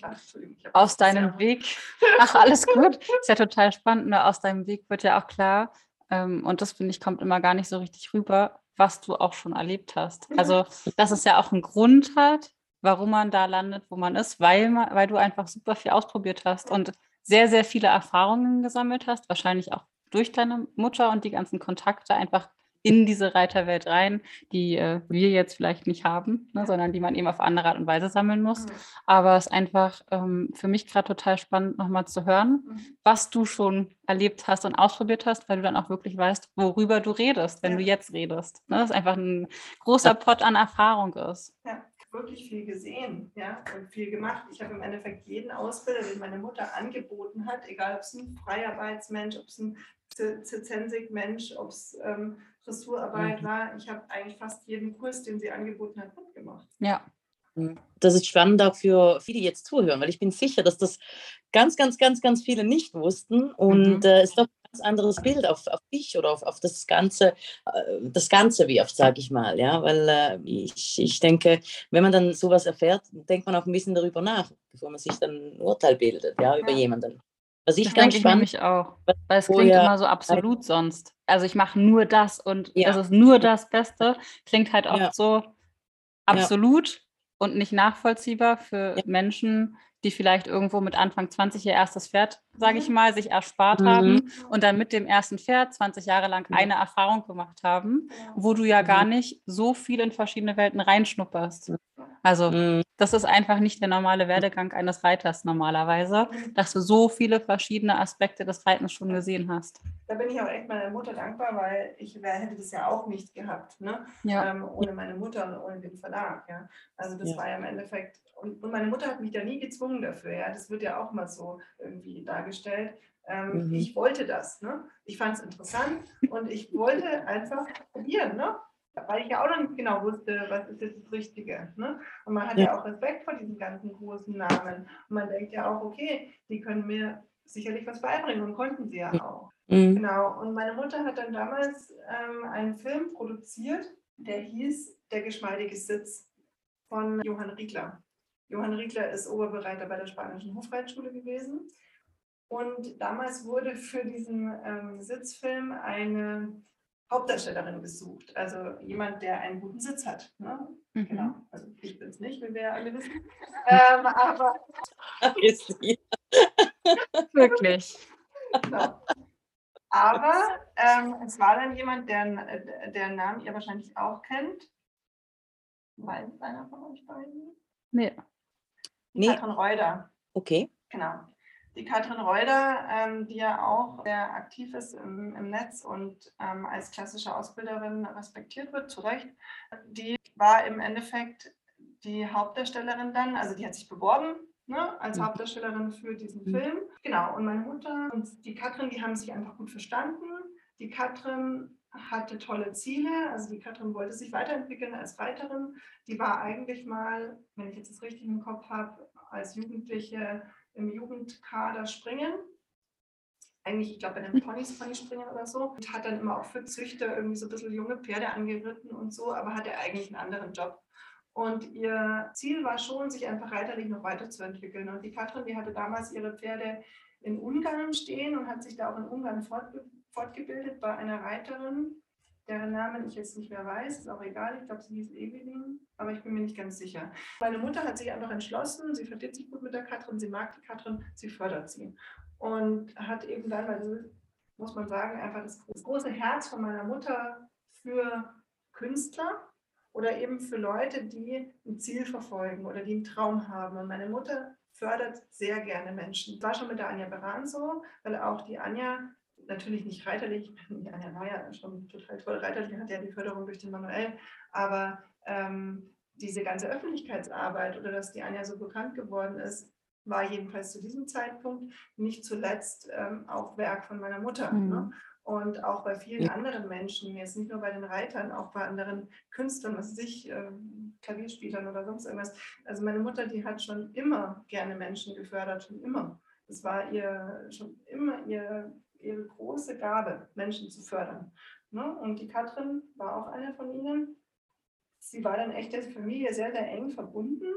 aus deinem Weg, ach alles gut, ist ja total spannend, nur aus deinem Weg wird ja auch klar, ähm, und das finde ich kommt immer gar nicht so richtig rüber, was du auch schon erlebt hast. Also, dass es ja auch einen Grund hat, warum man da landet, wo man ist, weil, man, weil du einfach super viel ausprobiert hast und sehr, sehr viele Erfahrungen gesammelt hast, wahrscheinlich auch durch deine Mutter und die ganzen Kontakte einfach in diese Reiterwelt rein, die äh, wir jetzt vielleicht nicht haben, ne, sondern die man eben auf andere Art und Weise sammeln muss. Mhm. Aber es ist einfach ähm, für mich gerade total spannend, nochmal zu hören, mhm. was du schon erlebt hast und ausprobiert hast, weil du dann auch wirklich weißt, worüber du redest, wenn ja. du jetzt redest. Ne? Das ist einfach ein großer Pot an Erfahrung ist. Ja wirklich viel gesehen ja, und viel gemacht. Ich habe im Endeffekt jeden Ausbilder, den meine Mutter angeboten hat, egal ob es ein Freiarbeitsmensch, ob es ein Zensik-Mensch, ob es ähm, Dressurarbeit mhm. war. Ich habe eigentlich fast jeden Kurs, den sie angeboten hat, mitgemacht. Ja. Mhm. Das ist spannend auch für viele, die jetzt zuhören, weil ich bin sicher, dass das ganz, ganz, ganz, ganz viele nicht wussten und mhm. äh, es doch ein ganz anderes Bild auf, auf dich oder auf, auf das Ganze, äh, das Ganze wirft, sage ich mal, ja, weil äh, ich, ich denke, wenn man dann sowas erfährt, denkt man auch ein bisschen darüber nach, bevor man sich dann ein Urteil bildet, ja, über ja. jemanden. Was ich das ganz spannend ich auch, weil es klingt immer so absolut sonst. Also ich mache nur das und ja. das ist nur das Beste. Klingt halt oft ja. so absolut. Und nicht nachvollziehbar für Menschen, die vielleicht irgendwo mit Anfang 20 ihr erstes Pferd, sage ich mhm. mal, sich erspart mhm. haben und dann mit dem ersten Pferd 20 Jahre lang eine Erfahrung gemacht haben, wo du ja gar mhm. nicht so viel in verschiedene Welten reinschnupperst. Also mhm. das ist einfach nicht der normale Werdegang eines Reiters normalerweise, dass du so viele verschiedene Aspekte des Reitens schon gesehen hast. Da bin ich auch echt meiner Mutter dankbar, weil ich wär, hätte das ja auch nicht gehabt, ne? Ja. Ähm, ohne meine Mutter und ohne den Verlag. Ja? Also das ja. war ja im Endeffekt und, und, meine Mutter hat mich da nie gezwungen dafür. Ja? Das wird ja auch mal so irgendwie dargestellt. Ähm, mhm. Ich wollte das. Ne? Ich fand es interessant und ich wollte einfach probieren. Ne? Weil ich ja auch noch nicht genau wusste, was ist jetzt das Richtige. Ne? Und man hat ja. ja auch Respekt vor diesen ganzen großen Namen. Und man denkt ja auch, okay, die können mir sicherlich was beibringen und konnten sie ja auch. Mhm. Genau. Und meine Mutter hat dann damals ähm, einen Film produziert, der hieß Der geschmeidige Sitz von Johann Riegler. Johann Riegler ist Oberbereiter bei der Spanischen Hofreitschule gewesen. Und damals wurde für diesen ähm, Sitzfilm eine Hauptdarstellerin gesucht. Also jemand, der einen guten Sitz hat. Ne? Mhm. Genau. Also ich bin es nicht, wie wir ja alle wissen. ähm, aber. Wirklich. Genau. Aber ähm, es war dann jemand, der, der Namen ihr wahrscheinlich auch kennt. Weiß einer von euch beiden? Nee. Nee. Katrin Reuter. Okay. Genau. Die Katrin Reuter, ähm, die ja auch sehr aktiv ist im, im Netz und ähm, als klassische Ausbilderin respektiert wird, zu Recht, die war im Endeffekt die Hauptdarstellerin dann, also die hat sich beworben ne, als mhm. Hauptdarstellerin für diesen mhm. Film. Genau, und meine Mutter und die Katrin, die haben sich einfach gut verstanden. Die Katrin hatte tolle Ziele. Also die Katrin wollte sich weiterentwickeln als Reiterin. Die war eigentlich mal, wenn ich jetzt das richtig im Kopf habe, als Jugendliche im Jugendkader springen. Eigentlich, ich glaube, bei den Ponys Pony springen oder so. Und hat dann immer auch für Züchter irgendwie so ein bisschen junge Pferde angeritten und so, aber hatte eigentlich einen anderen Job. Und ihr Ziel war schon, sich einfach reiterlich noch weiterzuentwickeln. Und die Katrin, die hatte damals ihre Pferde in Ungarn stehen und hat sich da auch in Ungarn fortgebildet fortgebildet bei einer Reiterin, deren Namen ich jetzt nicht mehr weiß, ist auch egal, ich glaube, sie hieß Evelyn, aber ich bin mir nicht ganz sicher. Meine Mutter hat sich einfach entschlossen, sie versteht sich gut mit der Katrin, sie mag die Katrin, sie fördert sie. Und hat eben dann, weil muss man sagen, einfach das große Herz von meiner Mutter für Künstler oder eben für Leute, die ein Ziel verfolgen oder die einen Traum haben. Und meine Mutter fördert sehr gerne Menschen. Das war schon mit der Anja Beran so, weil auch die Anja natürlich nicht reiterlich, die Anja war ja schon total toll reiterlich, hat ja die Förderung durch den Manuel, aber ähm, diese ganze Öffentlichkeitsarbeit oder dass die Anja so bekannt geworden ist, war jedenfalls zu diesem Zeitpunkt nicht zuletzt ähm, auch Werk von meiner Mutter. Mhm. Ne? Und auch bei vielen ja. anderen Menschen, jetzt nicht nur bei den Reitern, auch bei anderen Künstlern, was sich ähm, Klavierspielern oder sonst irgendwas. Also meine Mutter, die hat schon immer gerne Menschen gefördert, schon immer. Das war ihr schon immer ihr ihre große Gabe, Menschen zu fördern. Ne? Und die Katrin war auch eine von ihnen. Sie war dann echt der Familie sehr, sehr eng verbunden.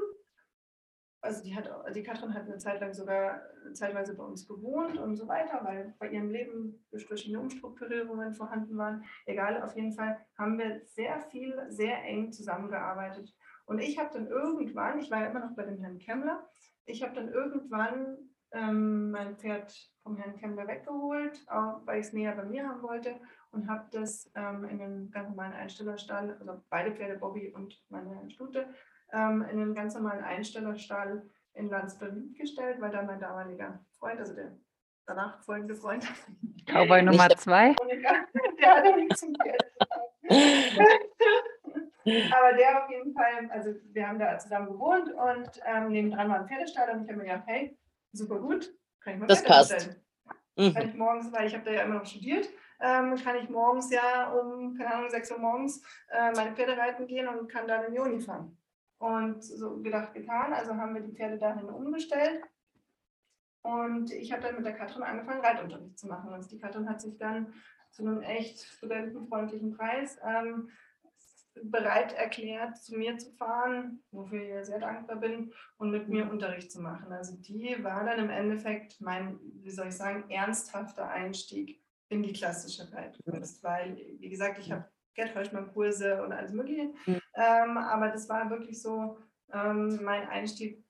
Also die, hat, die Katrin hat eine Zeit lang sogar zeitweise bei uns gewohnt und so weiter, weil bei ihrem Leben verschiedene Umstrukturierungen vorhanden waren. Egal, auf jeden Fall haben wir sehr viel, sehr eng zusammengearbeitet. Und ich habe dann irgendwann, ich war ja immer noch bei dem Herrn Kemmler, ich habe dann irgendwann ähm, mein Pferd vom Herrn Kemmler weggeholt, auch weil ich es näher bei mir haben wollte und habe das ähm, in einen ganz normalen Einstellerstall, also beide Pferde, Bobby und meine Stute, ähm, in einen ganz normalen Einstellerstall in Landsberg gestellt, weil da mein damaliger Freund, also der danach folgende Freund, Cowboy Nummer zwei. der hat ja nichts zum Geld. Aber der auf jeden Fall, also wir haben da zusammen gewohnt und ähm, nebendran war ein Pferdestall und ich habe mir gedacht, hey, super gut, kann ich mal Das Pferde passt. bestellen. Mhm. Kann ich morgens, weil ich habe da ja immer noch studiert, ähm, kann ich morgens ja um, keine Ahnung, 6 Uhr morgens äh, meine Pferde reiten gehen und kann dann in die Uni fahren. Und so gedacht, getan, also haben wir die Pferde dahin umgestellt. Und ich habe dann mit der Katrin angefangen, Reitunterricht zu machen. Und die Katrin hat sich dann zu einem echt studentenfreundlichen Preis ähm, bereit erklärt, zu mir zu fahren, wofür ich ihr sehr dankbar bin, und mit mir Unterricht zu machen. Also die war dann im Endeffekt mein, wie soll ich sagen, ernsthafter Einstieg in die klassische Reitkunst, weil, wie gesagt, ich habe Gerd Heuschmann-Kurse und alles Mögliche, Mhm. ähm, aber das war wirklich so ähm, mein Einstieg,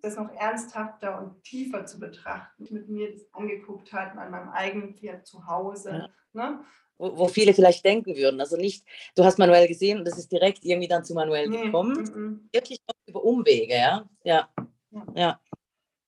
das noch ernsthafter und tiefer zu betrachten, mit mir das angeguckt hat, an meinem eigenen Pferd zu Hause. Ne? Wo, wo viele vielleicht denken würden. Also nicht, du hast manuell gesehen und das ist direkt irgendwie dann zu manuell Nee, gekommen. mm, mm. Wirklich über Umwege, ja. Ja. Ja. Ja.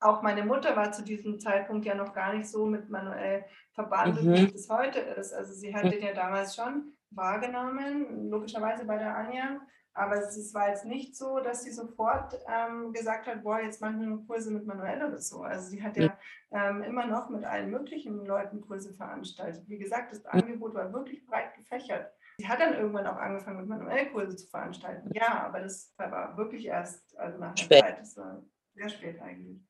Auch meine Mutter war zu diesem Zeitpunkt ja noch gar nicht so mit manuell verbandelt, Mhm. wie es heute ist. Also sie hat den ja damals schon wahrgenommen, logischerweise bei der Anja. Aber es war jetzt nicht so, dass sie sofort ähm, gesagt hat, boah, jetzt machen wir nur Kurse mit manuell oder so. Also sie hat ja ähm, immer noch mit allen möglichen Leuten Kurse veranstaltet. Wie gesagt, das Angebot war wirklich breit gefächert. Sie hat dann irgendwann auch angefangen, mit manuell Kurse zu veranstalten. Ja, aber das war wirklich erst also nach der. Zeit. Das war sehr spät eigentlich.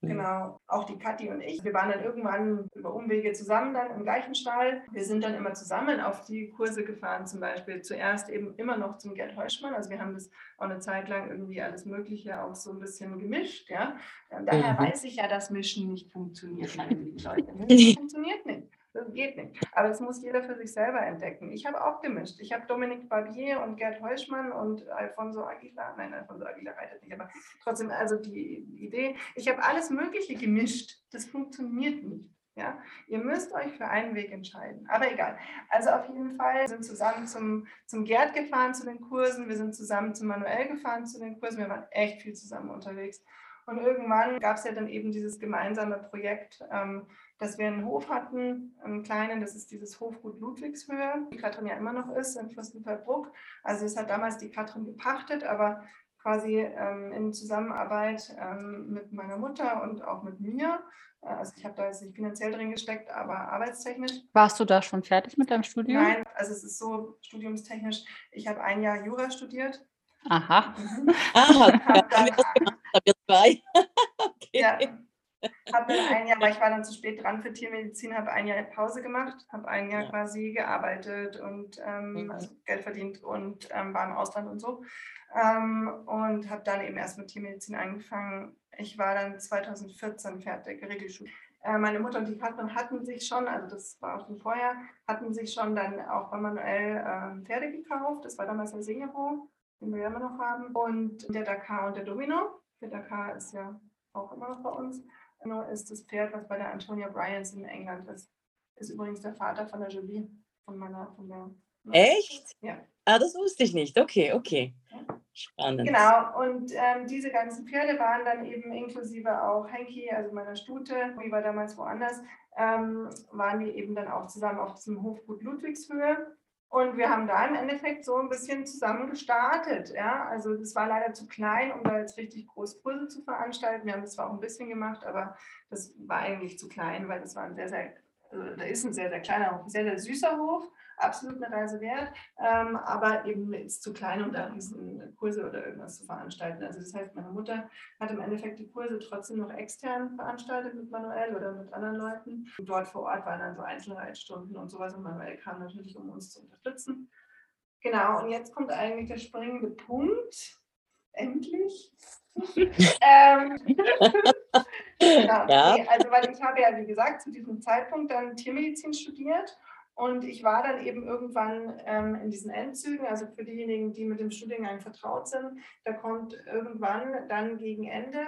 Mhm. Genau, auch die Kathi und ich. Wir waren dann irgendwann über Umwege zusammen dann im gleichen Stall. Wir sind dann immer zusammen auf die Kurse gefahren, zum Beispiel zuerst eben immer noch zum Gerd Heuschmann. Also wir haben das auch eine Zeit lang irgendwie alles Mögliche auch so ein bisschen gemischt. Ja? Und daher Mhm. weiß ich ja, dass Mischen nicht funktioniert, Leute. Mischen funktioniert nicht. Das geht nicht. Aber das muss jeder für sich selber entdecken. Ich habe auch gemischt. Ich habe Dominique Barbier und Gerd Heuschmann und Alfonso Aguilar, nein, Alfonso Aguilar reitet nicht, aber trotzdem, also die Idee, ich habe alles Mögliche gemischt. Das funktioniert nicht. Ja? Ihr müsst euch für einen Weg entscheiden. Aber egal. Also auf jeden Fall sind zusammen zum, zum Gerd gefahren zu den Kursen, wir sind zusammen zum Manuel gefahren zu den Kursen, wir waren echt viel zusammen unterwegs. Und irgendwann gab es ja dann eben dieses gemeinsame Projekt, ähm, dass wir einen Hof hatten, einen kleinen, das ist dieses Hofgut Ludwigshöhe, die Katrin ja immer noch ist, in Fürstenfeldbruck. Also es hat damals die Katrin gepachtet, aber quasi ähm, in Zusammenarbeit ähm, mit meiner Mutter und auch mit mir. Äh, Also ich habe da jetzt nicht finanziell drin gesteckt, aber arbeitstechnisch. Warst du da schon fertig mit deinem Studium? Nein, also es ist so studiumstechnisch. Ich habe ein Jahr Jura studiert. Aha. Mhm. Aha, dann, wir das gemacht, haben wir zwei. okay. ja, habe dann ein Jahr, weil ich war dann zu spät dran für Tiermedizin, habe ein Jahr Pause gemacht, habe ein Jahr Ja. quasi gearbeitet und ähm, Mhm. also Geld verdient und ähm, war im Ausland und so. Ähm, und habe dann eben erst mit Tiermedizin angefangen. Ich war dann 2014 fertig, Regelschule. Äh, meine Mutter und die Katrin hatten sich schon, also das war auch schon vorher, hatten sich schon dann auch bei Manuel ähm, Pferde gekauft. Das war damals der Singero, den wir ja immer noch haben. Und der Dakar und der Domino. Der Dakar ist ja auch immer noch bei uns. Domino ist das Pferd, was bei der Antonia Bryans in England ist. Ist übrigens der Vater von der Jolie, von meiner, von der. Echt? Ja. Ah, das wusste ich nicht. Okay, okay. Spannend. Genau, und ähm, diese ganzen Pferde waren dann eben inklusive auch Henki, also meiner Stute, die war damals woanders, ähm, waren die eben dann auch zusammen auf diesem Hofgut Ludwigshöhe. Und wir haben da im Endeffekt so ein bisschen zusammen gestartet. Ja? Also das war leider zu klein, um da jetzt richtig groß Kurse zu veranstalten. Wir haben das zwar auch ein bisschen gemacht, aber das war eigentlich zu klein, weil das war ein sehr, sehr, also da ist ein sehr, sehr kleiner sehr, sehr süßer Hof, absolut eine Reise wert, ähm, aber eben ist zu klein, um da riesen Kurse oder irgendwas zu veranstalten. Also das heißt, meine Mutter hat im Endeffekt die Kurse trotzdem noch extern veranstaltet mit Manuel oder mit anderen Leuten. Und dort vor Ort waren dann so Einzelreitstunden und sowas und Manuel kam natürlich, um uns zu unterstützen. Genau, und jetzt kommt eigentlich der springende Punkt. Endlich. ähm, genau, Ja. also weil ich habe ja, wie gesagt, zu diesem Zeitpunkt dann Tiermedizin studiert und ich war dann eben irgendwann ähm, in diesen Endzügen, also für diejenigen, die mit dem Studiengang vertraut sind, da kommt irgendwann dann gegen Ende,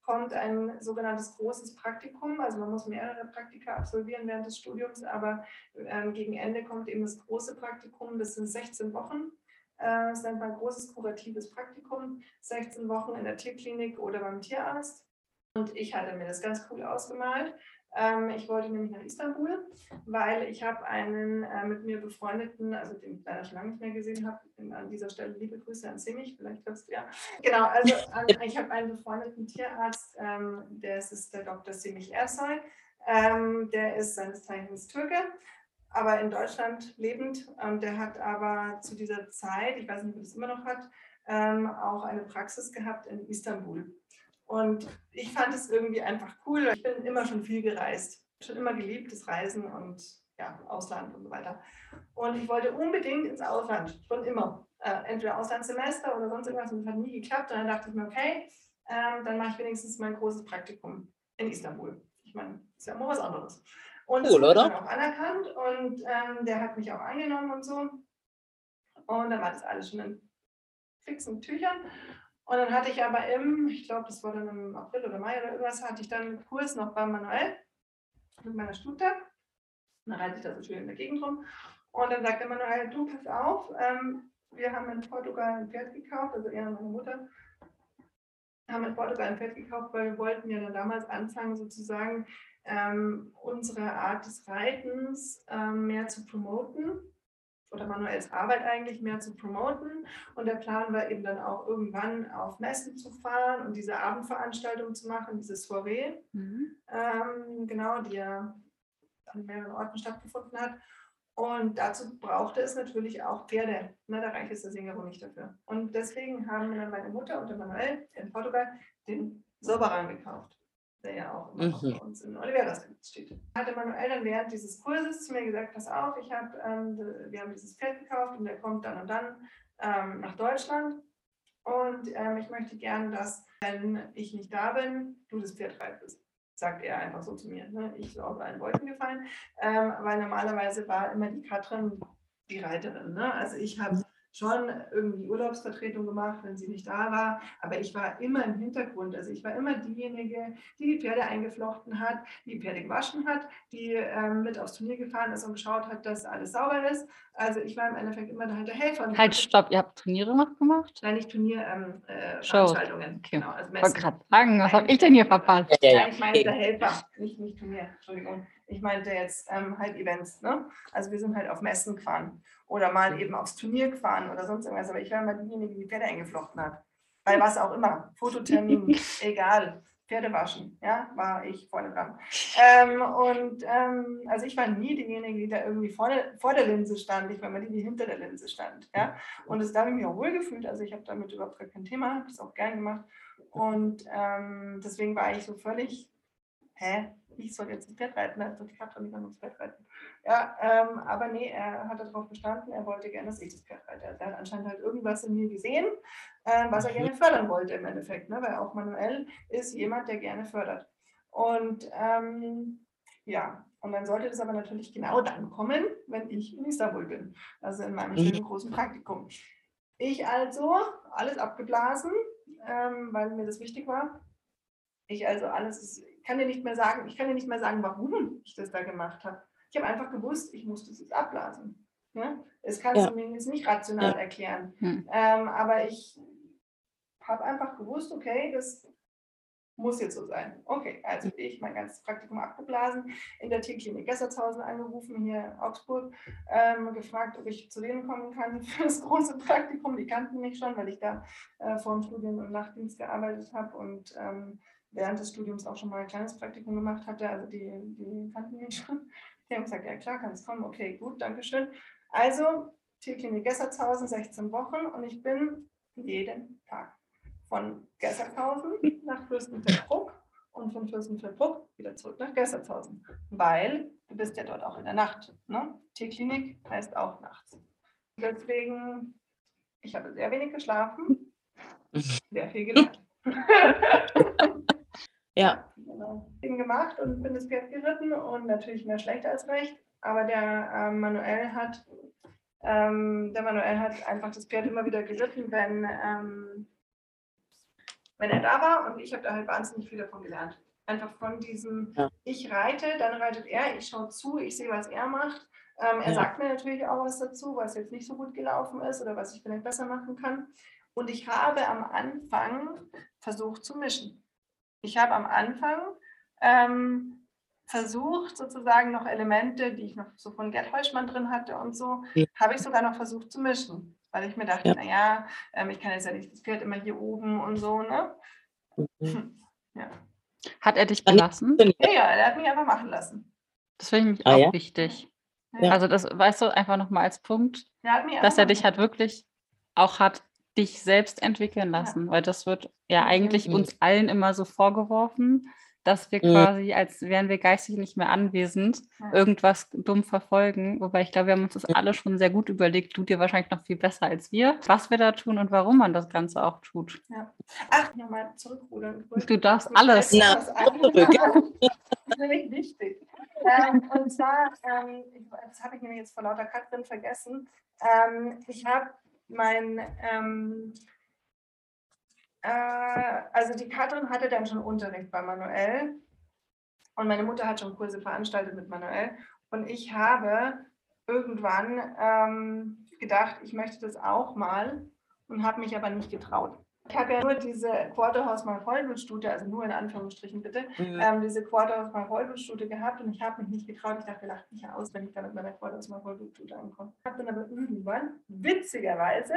kommt ein sogenanntes großes Praktikum. Also man muss mehrere Praktika absolvieren während des Studiums, aber ähm, gegen Ende kommt eben das große Praktikum. Das sind 16 Wochen. Äh, das nennt man großes kuratives Praktikum. 16 Wochen in der Tierklinik oder beim Tierarzt. Und ich hatte mir das ganz cool ausgemalt. Ähm, ich wollte nämlich nach Istanbul, weil ich habe einen äh, mit mir befreundeten, also den ich leider schon lange nicht mehr gesehen habe, an dieser Stelle liebe Grüße an Semich, vielleicht hörst du ja. Genau, also an, ich habe einen befreundeten Tierarzt, ähm, der ist, ist der Dr. Semich Ersoy. Ähm, der ist seines Zeichens Türke, aber in Deutschland lebend. Und der hat aber zu dieser Zeit, ich weiß nicht, ob er das immer noch hat, ähm, auch eine Praxis gehabt in Istanbul. Und ich fand es irgendwie einfach cool. Ich bin immer schon viel gereist, schon immer geliebt, das Reisen und ja, Ausland und so weiter. Und ich wollte unbedingt ins Ausland, schon immer. Äh, entweder Auslandssemester oder sonst irgendwas und das hat nie geklappt. Und dann dachte ich mir, okay, ähm, dann mache ich wenigstens mein großes Praktikum in Istanbul. Ich meine, ist ja immer was anderes. Und cool, das dann auch anerkannt und ähm, der hat mich auch angenommen und so. Und dann war das alles schon in fixen Tüchern. Und dann hatte ich aber im, ich glaube, das war dann im April oder Mai oder irgendwas, hatte ich dann einen Kurs noch beim Manuel mit meiner Stute. Dann reite ich da so schön in der Gegend rum. Und dann sagt der Manuel, du, pass auf, ähm, wir haben in Portugal ein Pferd gekauft, also er und meine Mutter haben in Portugal ein Pferd gekauft, weil wir wollten ja dann damals anfangen, sozusagen ähm, unsere Art des Reitens ähm, mehr zu promoten oder Manuels Arbeit eigentlich mehr zu promoten. Und der Plan war eben dann auch irgendwann auf Messen zu fahren und diese Abendveranstaltung zu machen, diese Soiree, mhm. ähm, genau, die ja an mehreren Orten stattgefunden hat. Und dazu brauchte es natürlich auch Pferde. Ne, da reicht es der Singero nicht dafür. Und deswegen haben dann meine Mutter und der Manuel in Portugal den Soberan gekauft der ja auch immer mhm. bei uns in Oliveras steht. Hatte Manuel dann während dieses Kurses zu mir gesagt, pass auf, ich hab, ähm, wir haben dieses Pferd gekauft und der kommt dann und dann ähm, nach Deutschland und ähm, ich möchte gerne, dass, wenn ich nicht da bin, du das Pferd reitest. Sagt er einfach so zu mir. Ne? Ich so aus allen Wolken gefallen, ähm, weil normalerweise war immer die Katrin die Reiterin. Ne? Also ich habe schon irgendwie Urlaubsvertretung gemacht, wenn sie nicht da war. Aber ich war immer im Hintergrund. Also ich war immer diejenige, die die Pferde eingeflochten hat, die Pferde gewaschen hat, die ähm, mit aufs Turnier gefahren ist und geschaut hat, dass alles sauber ist. Also ich war im Endeffekt immer der Helfer. Halt, stopp, ihr habt Turniere noch gemacht? Nein, nicht Turnier, ähm, äh, Veranstaltungen. Okay. Genau, also ich wollte gerade sagen, was habe ich denn hier verpasst? Ja, ja, ja. ich meine der Helfer, nicht, nicht Turnier, Entschuldigung. Ich meinte jetzt ähm, halt Events. Ne? Also wir sind halt auf Messen gefahren oder mal eben aufs Turnier gefahren oder sonst irgendwas. Aber ich war immer diejenige, die Pferde eingeflochten hat. Bei was auch immer. Fototermin, egal. Pferde waschen, ja, war ich vorne dran. Ähm, und ähm, also ich war nie diejenige, die da irgendwie vorne, vor der Linse stand. Ich war immer die, die hinter der Linse stand. Ja? Und das, da habe ich mich auch wohl gefühlt. Also ich habe damit überhaupt gar kein Thema, habe das auch gern gemacht. Und ähm, deswegen war ich so völlig, hä, ich soll jetzt das Pferd reiten, also die Katrin nicht an uns Pferd reiten. Ja, ähm, aber nee, er hat darauf bestanden, er wollte gerne, dass ich das Pferd reite. Also er hat anscheinend halt irgendwas in mir gesehen, äh, was er gerne fördern wollte im Endeffekt, ne? weil auch Manuel ist jemand, der gerne fördert. Und ähm, ja, und dann sollte das aber natürlich genau dann kommen, wenn ich in Istanbul bin, also in meinem mhm. schönen großen Praktikum. Ich also alles abgeblasen, ähm, weil mir das wichtig war. Ich also alles, ich kann dir nicht mehr sagen, ich kann dir nicht mehr sagen, warum ich das da gemacht habe. Ich habe einfach gewusst, ich muss das jetzt abblasen. Ja? Das kannst ja. du mir jetzt nicht rational ja. erklären. Hm. Ähm, aber ich habe einfach gewusst, okay, das muss jetzt so sein. Okay, also ich mein ganzes Praktikum abgeblasen, in der Tierklinik Gessertshausen angerufen, hier in Augsburg, ähm, gefragt, ob ich zu denen kommen kann für das große Praktikum. Die kannten mich schon, weil ich da äh, vor dem Studium im Nachtdienst gearbeitet habe und ähm, während des Studiums auch schon mal ein kleines Praktikum gemacht hatte. Also die, die kannten mich schon. Die haben gesagt, ja klar, kannst kommen. Okay, gut, danke schön. Also Tierklinik Gessertshausen, 16 Wochen und ich bin jeden Tag von Gessertshausen nach Fürstenfeldbruck und von Fürstenfeldbruck wieder zurück nach Gessertshausen, weil du bist ja dort auch in der Nacht. Ne? Tierklinik heißt auch nachts. Deswegen, ich habe sehr wenig geschlafen, sehr viel gelernt. Ja. Genau. Bin gemacht und bin das Pferd geritten und natürlich mehr schlecht als recht. Aber der ähm, Manuel hat ähm, der Manuel hat einfach das Pferd immer wieder geritten, wenn, ähm, wenn er da war und ich habe da halt wahnsinnig viel davon gelernt. Einfach von diesem, ja. ich reite, dann reitet er, ich schaue zu, ich sehe, was er macht. Ähm, er ja. sagt mir natürlich auch was dazu, was jetzt nicht so gut gelaufen ist oder was ich vielleicht besser machen kann. Und ich habe am Anfang versucht zu mischen. Ich habe am Anfang ähm, versucht, sozusagen noch Elemente, die ich noch so von Gerd Heuschmann drin hatte und so, ja. habe ich sogar noch versucht zu mischen. Weil ich mir dachte, ja. naja, ähm, ich kann jetzt ja nicht das Pferd immer hier oben und so, ne? Mhm. Ja. Hat er dich belassen? Ja, ja, er hat mich einfach machen lassen. Das finde ich ah, auch ja? wichtig. Ja. Also das weißt du einfach nochmal als Punkt, dass er dich halt wirklich auch hat dich selbst entwickeln lassen, weil das wird ja eigentlich uns allen immer so vorgeworfen, dass wir quasi, als wären wir geistig nicht mehr anwesend, irgendwas dumm verfolgen. Wobei ich glaube, wir haben uns das alle schon sehr gut überlegt, du dir wahrscheinlich noch viel besser als wir, was wir da tun und warum man das Ganze auch tut. Ja. Ach, nochmal zurückrudern. Du darfst alles. Na, zurück. das ist nämlich wichtig. Ähm, und zwar, ähm, das habe ich nämlich jetzt vor lauter Katrin vergessen, ähm, ich habe mein ähm, äh, also die Katrin hatte dann schon Unterricht bei Manuel und meine Mutter hat schon Kurse veranstaltet mit Manuel und ich habe irgendwann ähm, gedacht, ich möchte das auch mal und habe mich aber nicht getraut. Ich habe ja nur diese Quarterhouse My Vollblutstute, also nur in Anführungsstrichen bitte, mhm. ähm, diese Quarterhouse My Vollblutstute gehabt und ich habe mich nicht getraut. Ich dachte, lacht mich aus, wenn ich da mit meiner Quarterhouse My Vollblutstute ankomme. Ich habe dann aber irgendwann, witzigerweise,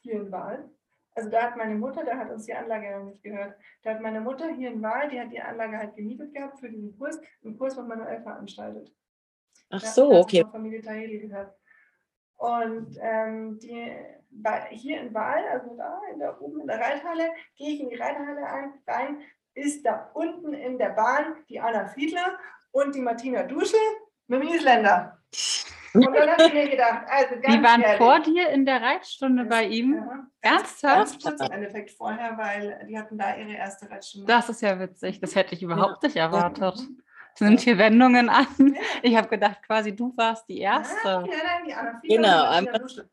hier in Wahl, also da hat meine Mutter, da hat uns die Anlage noch nicht gehört, da hat meine Mutter hier in Wahl, die hat die Anlage halt gemietet gehabt für diesen Kurs, einen Kurs von Manuel veranstaltet. Ach so, da okay. Familie Taheli gehört. Und ähm, die, hier in Wahl, also da in der, oben in der Reithalle, gehe ich in die Reithalle ein, rein, ist da unten in der Bahn die Anna Fiedler und die Martina Duschel mit dem Isländer. Und dann habe ich mir gedacht, also ganz Die waren ehrlich, vor dir in der Reitstunde bei ihm? Ja, Ernsthaft? Ganz im Endeffekt vorher, weil die hatten da ihre erste Reitstunde. Das ist ja witzig. Das hätte ich überhaupt ja. nicht erwartet. Es sind hier Wendungen an. Ich habe gedacht, quasi du warst die Erste. Ja, nein, die Anna Fiedler genau. und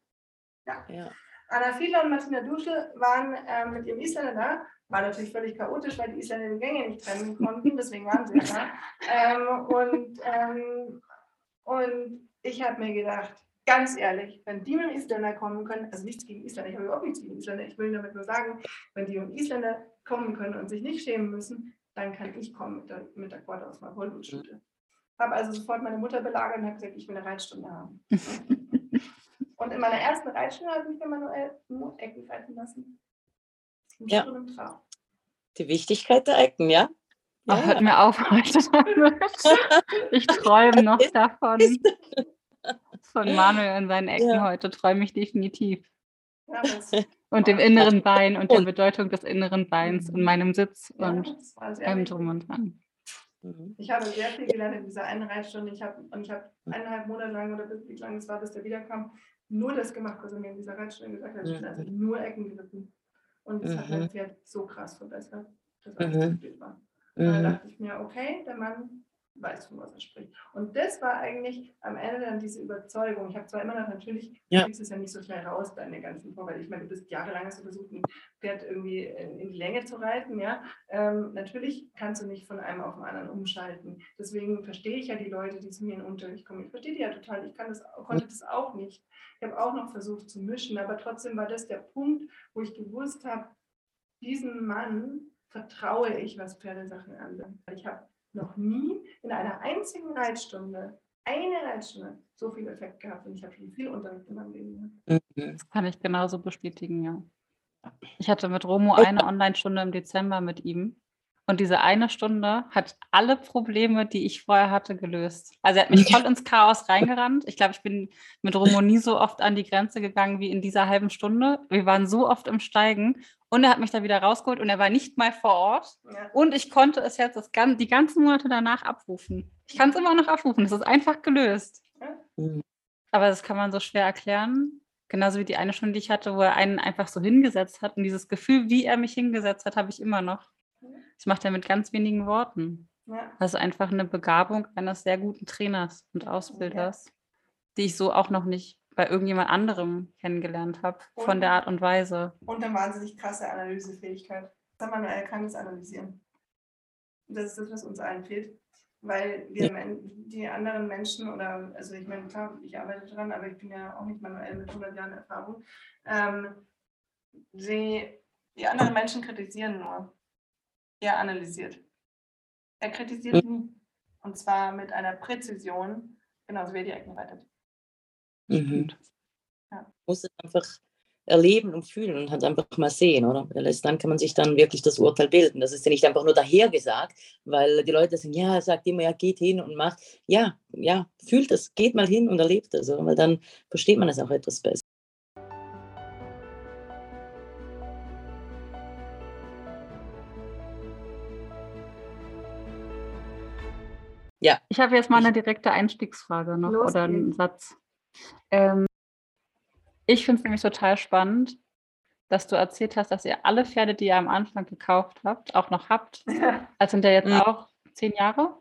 Ja. ja. Anna Fiedler und Martina Duschel waren ähm, mit ihrem Isländer da. War natürlich völlig chaotisch, weil die Isländer die Gänge nicht trennen konnten. Deswegen waren sie da. Ähm, und, ähm, und ich habe mir gedacht, ganz ehrlich, wenn die mit dem Isländer kommen können, also nichts gegen Isländer, ich habe überhaupt nichts gegen Isländer, ich will damit nur sagen, wenn die mit Isländer kommen können und sich nicht schämen müssen, dann kann ich kommen mit der, mit der Quad aus meiner Hollywood-Schule. Habe also sofort meine Mutter belagert und habe gesagt, ich will eine Reitstunde haben. und in meiner ersten Reitstunde habe ich mir manuell nur Ecken reiten lassen. Ja. Die Wichtigkeit der Ecken, ja? Ja. hört mir auf heute damit. Ich träume noch davon. Von Manuel in seinen Ecken ja. heute träume ich definitiv. Und dem inneren Bein und der Bedeutung des inneren Beins und meinem Sitz ja, und allem drum und dran. Mhm. Ich habe sehr viel gelernt in dieser einen Reitstunde. Ich habe, und ich habe eineinhalb Monate lang oder bis, wie lange es war, bis der wiederkam, nur das gemacht, was er mir in dieser Reitstunde gesagt hat. Ich bin also nur Ecken geritten. Und das mhm. hat mein Pferd so krass verbessert, dass alles mhm. war. Mhm. Da dachte ich mir, okay, der Mann weiß, von was er spricht. Und das war eigentlich am Ende dann diese Überzeugung. Ich habe zwar immer noch natürlich, ja. du kriegst es ja nicht so schnell raus, deine ganzen Vorbehalte. Ich meine, du bist jahrelang hast du versucht, ein Pferd irgendwie in, die Länge zu reiten, ja. Ähm, natürlich kannst du nicht von einem auf den anderen umschalten. Deswegen verstehe ich ja die Leute, die zu mir in den Unterricht kommen. Ich verstehe die ja total. Ich kann das, konnte das auch nicht. Ich habe auch noch versucht zu mischen, aber trotzdem war das der Punkt, wo ich gewusst habe, diesen Mann vertraue ich, was Pferdesachen anbelangt. Ich habe noch nie in einer einzigen Reitstunde, eine Reitstunde, so viel Effekt gehabt und ich habe viel, viel Unterricht in meinem Leben gehabt. Mhm. Das kann ich genauso bestätigen, ja. Ich hatte mit Romo eine Online-Stunde im Dezember mit ihm. Und diese eine Stunde hat alle Probleme, die ich vorher hatte, gelöst. Also er hat mich voll ins Chaos reingerannt. Ich glaube, ich bin mit Romo nie so oft an die Grenze gegangen wie in dieser halben Stunde. Wir waren so oft im Steigen und er hat mich da wieder rausgeholt und er war nicht mal vor Ort. Ja. Und ich konnte es jetzt das, die ganzen Monate danach abrufen. Ich kann es immer noch abrufen. Es ist einfach gelöst. Mhm. Aber das kann man so schwer erklären. Genauso wie die eine Stunde, die ich hatte, wo er einen einfach so hingesetzt hat. Und dieses Gefühl, wie er mich hingesetzt hat, habe ich immer noch. Das macht er mit ganz wenigen Worten. Ja. Das ist einfach eine Begabung eines sehr guten Trainers und Ausbilders, ja. die ich so auch noch nicht bei irgendjemand anderem kennengelernt habe, von der Art und Weise. Und eine wahnsinnig krasse Analysefähigkeit. Manuel kann es analysieren. Das ist das, was uns allen fehlt. Weil wir ja. die anderen Menschen oder, also ich meine, klar, ich arbeite dran, aber ich bin ja auch nicht manuell mit 100 Jahren Erfahrung. Ähm, sie, die anderen Menschen kritisieren nur. Er analysiert. Er kritisiert mhm. nie. Und zwar mit einer Präzision, genauso wie er die Ecken rettet. Mhm. Ja. Muss es einfach erleben und fühlen und halt einfach mal sehen, oder? Dann kann man sich dann wirklich das Urteil bilden. Das ist ja nicht einfach nur dahergesagt, weil die Leute sagen, ja, sagt immer, ja, geht hin und macht. Ja, ja, fühlt es, geht mal hin und erlebt es, weil dann versteht man es auch etwas besser. Ja. Ich habe jetzt mal eine direkte Einstiegsfrage noch Los oder einen Satz. Ähm, ich finde es nämlich total spannend, dass du erzählt hast, dass ihr alle Pferde, die ihr am Anfang gekauft habt, auch noch habt. Ja. Also sind ja jetzt mhm. auch zehn Jahre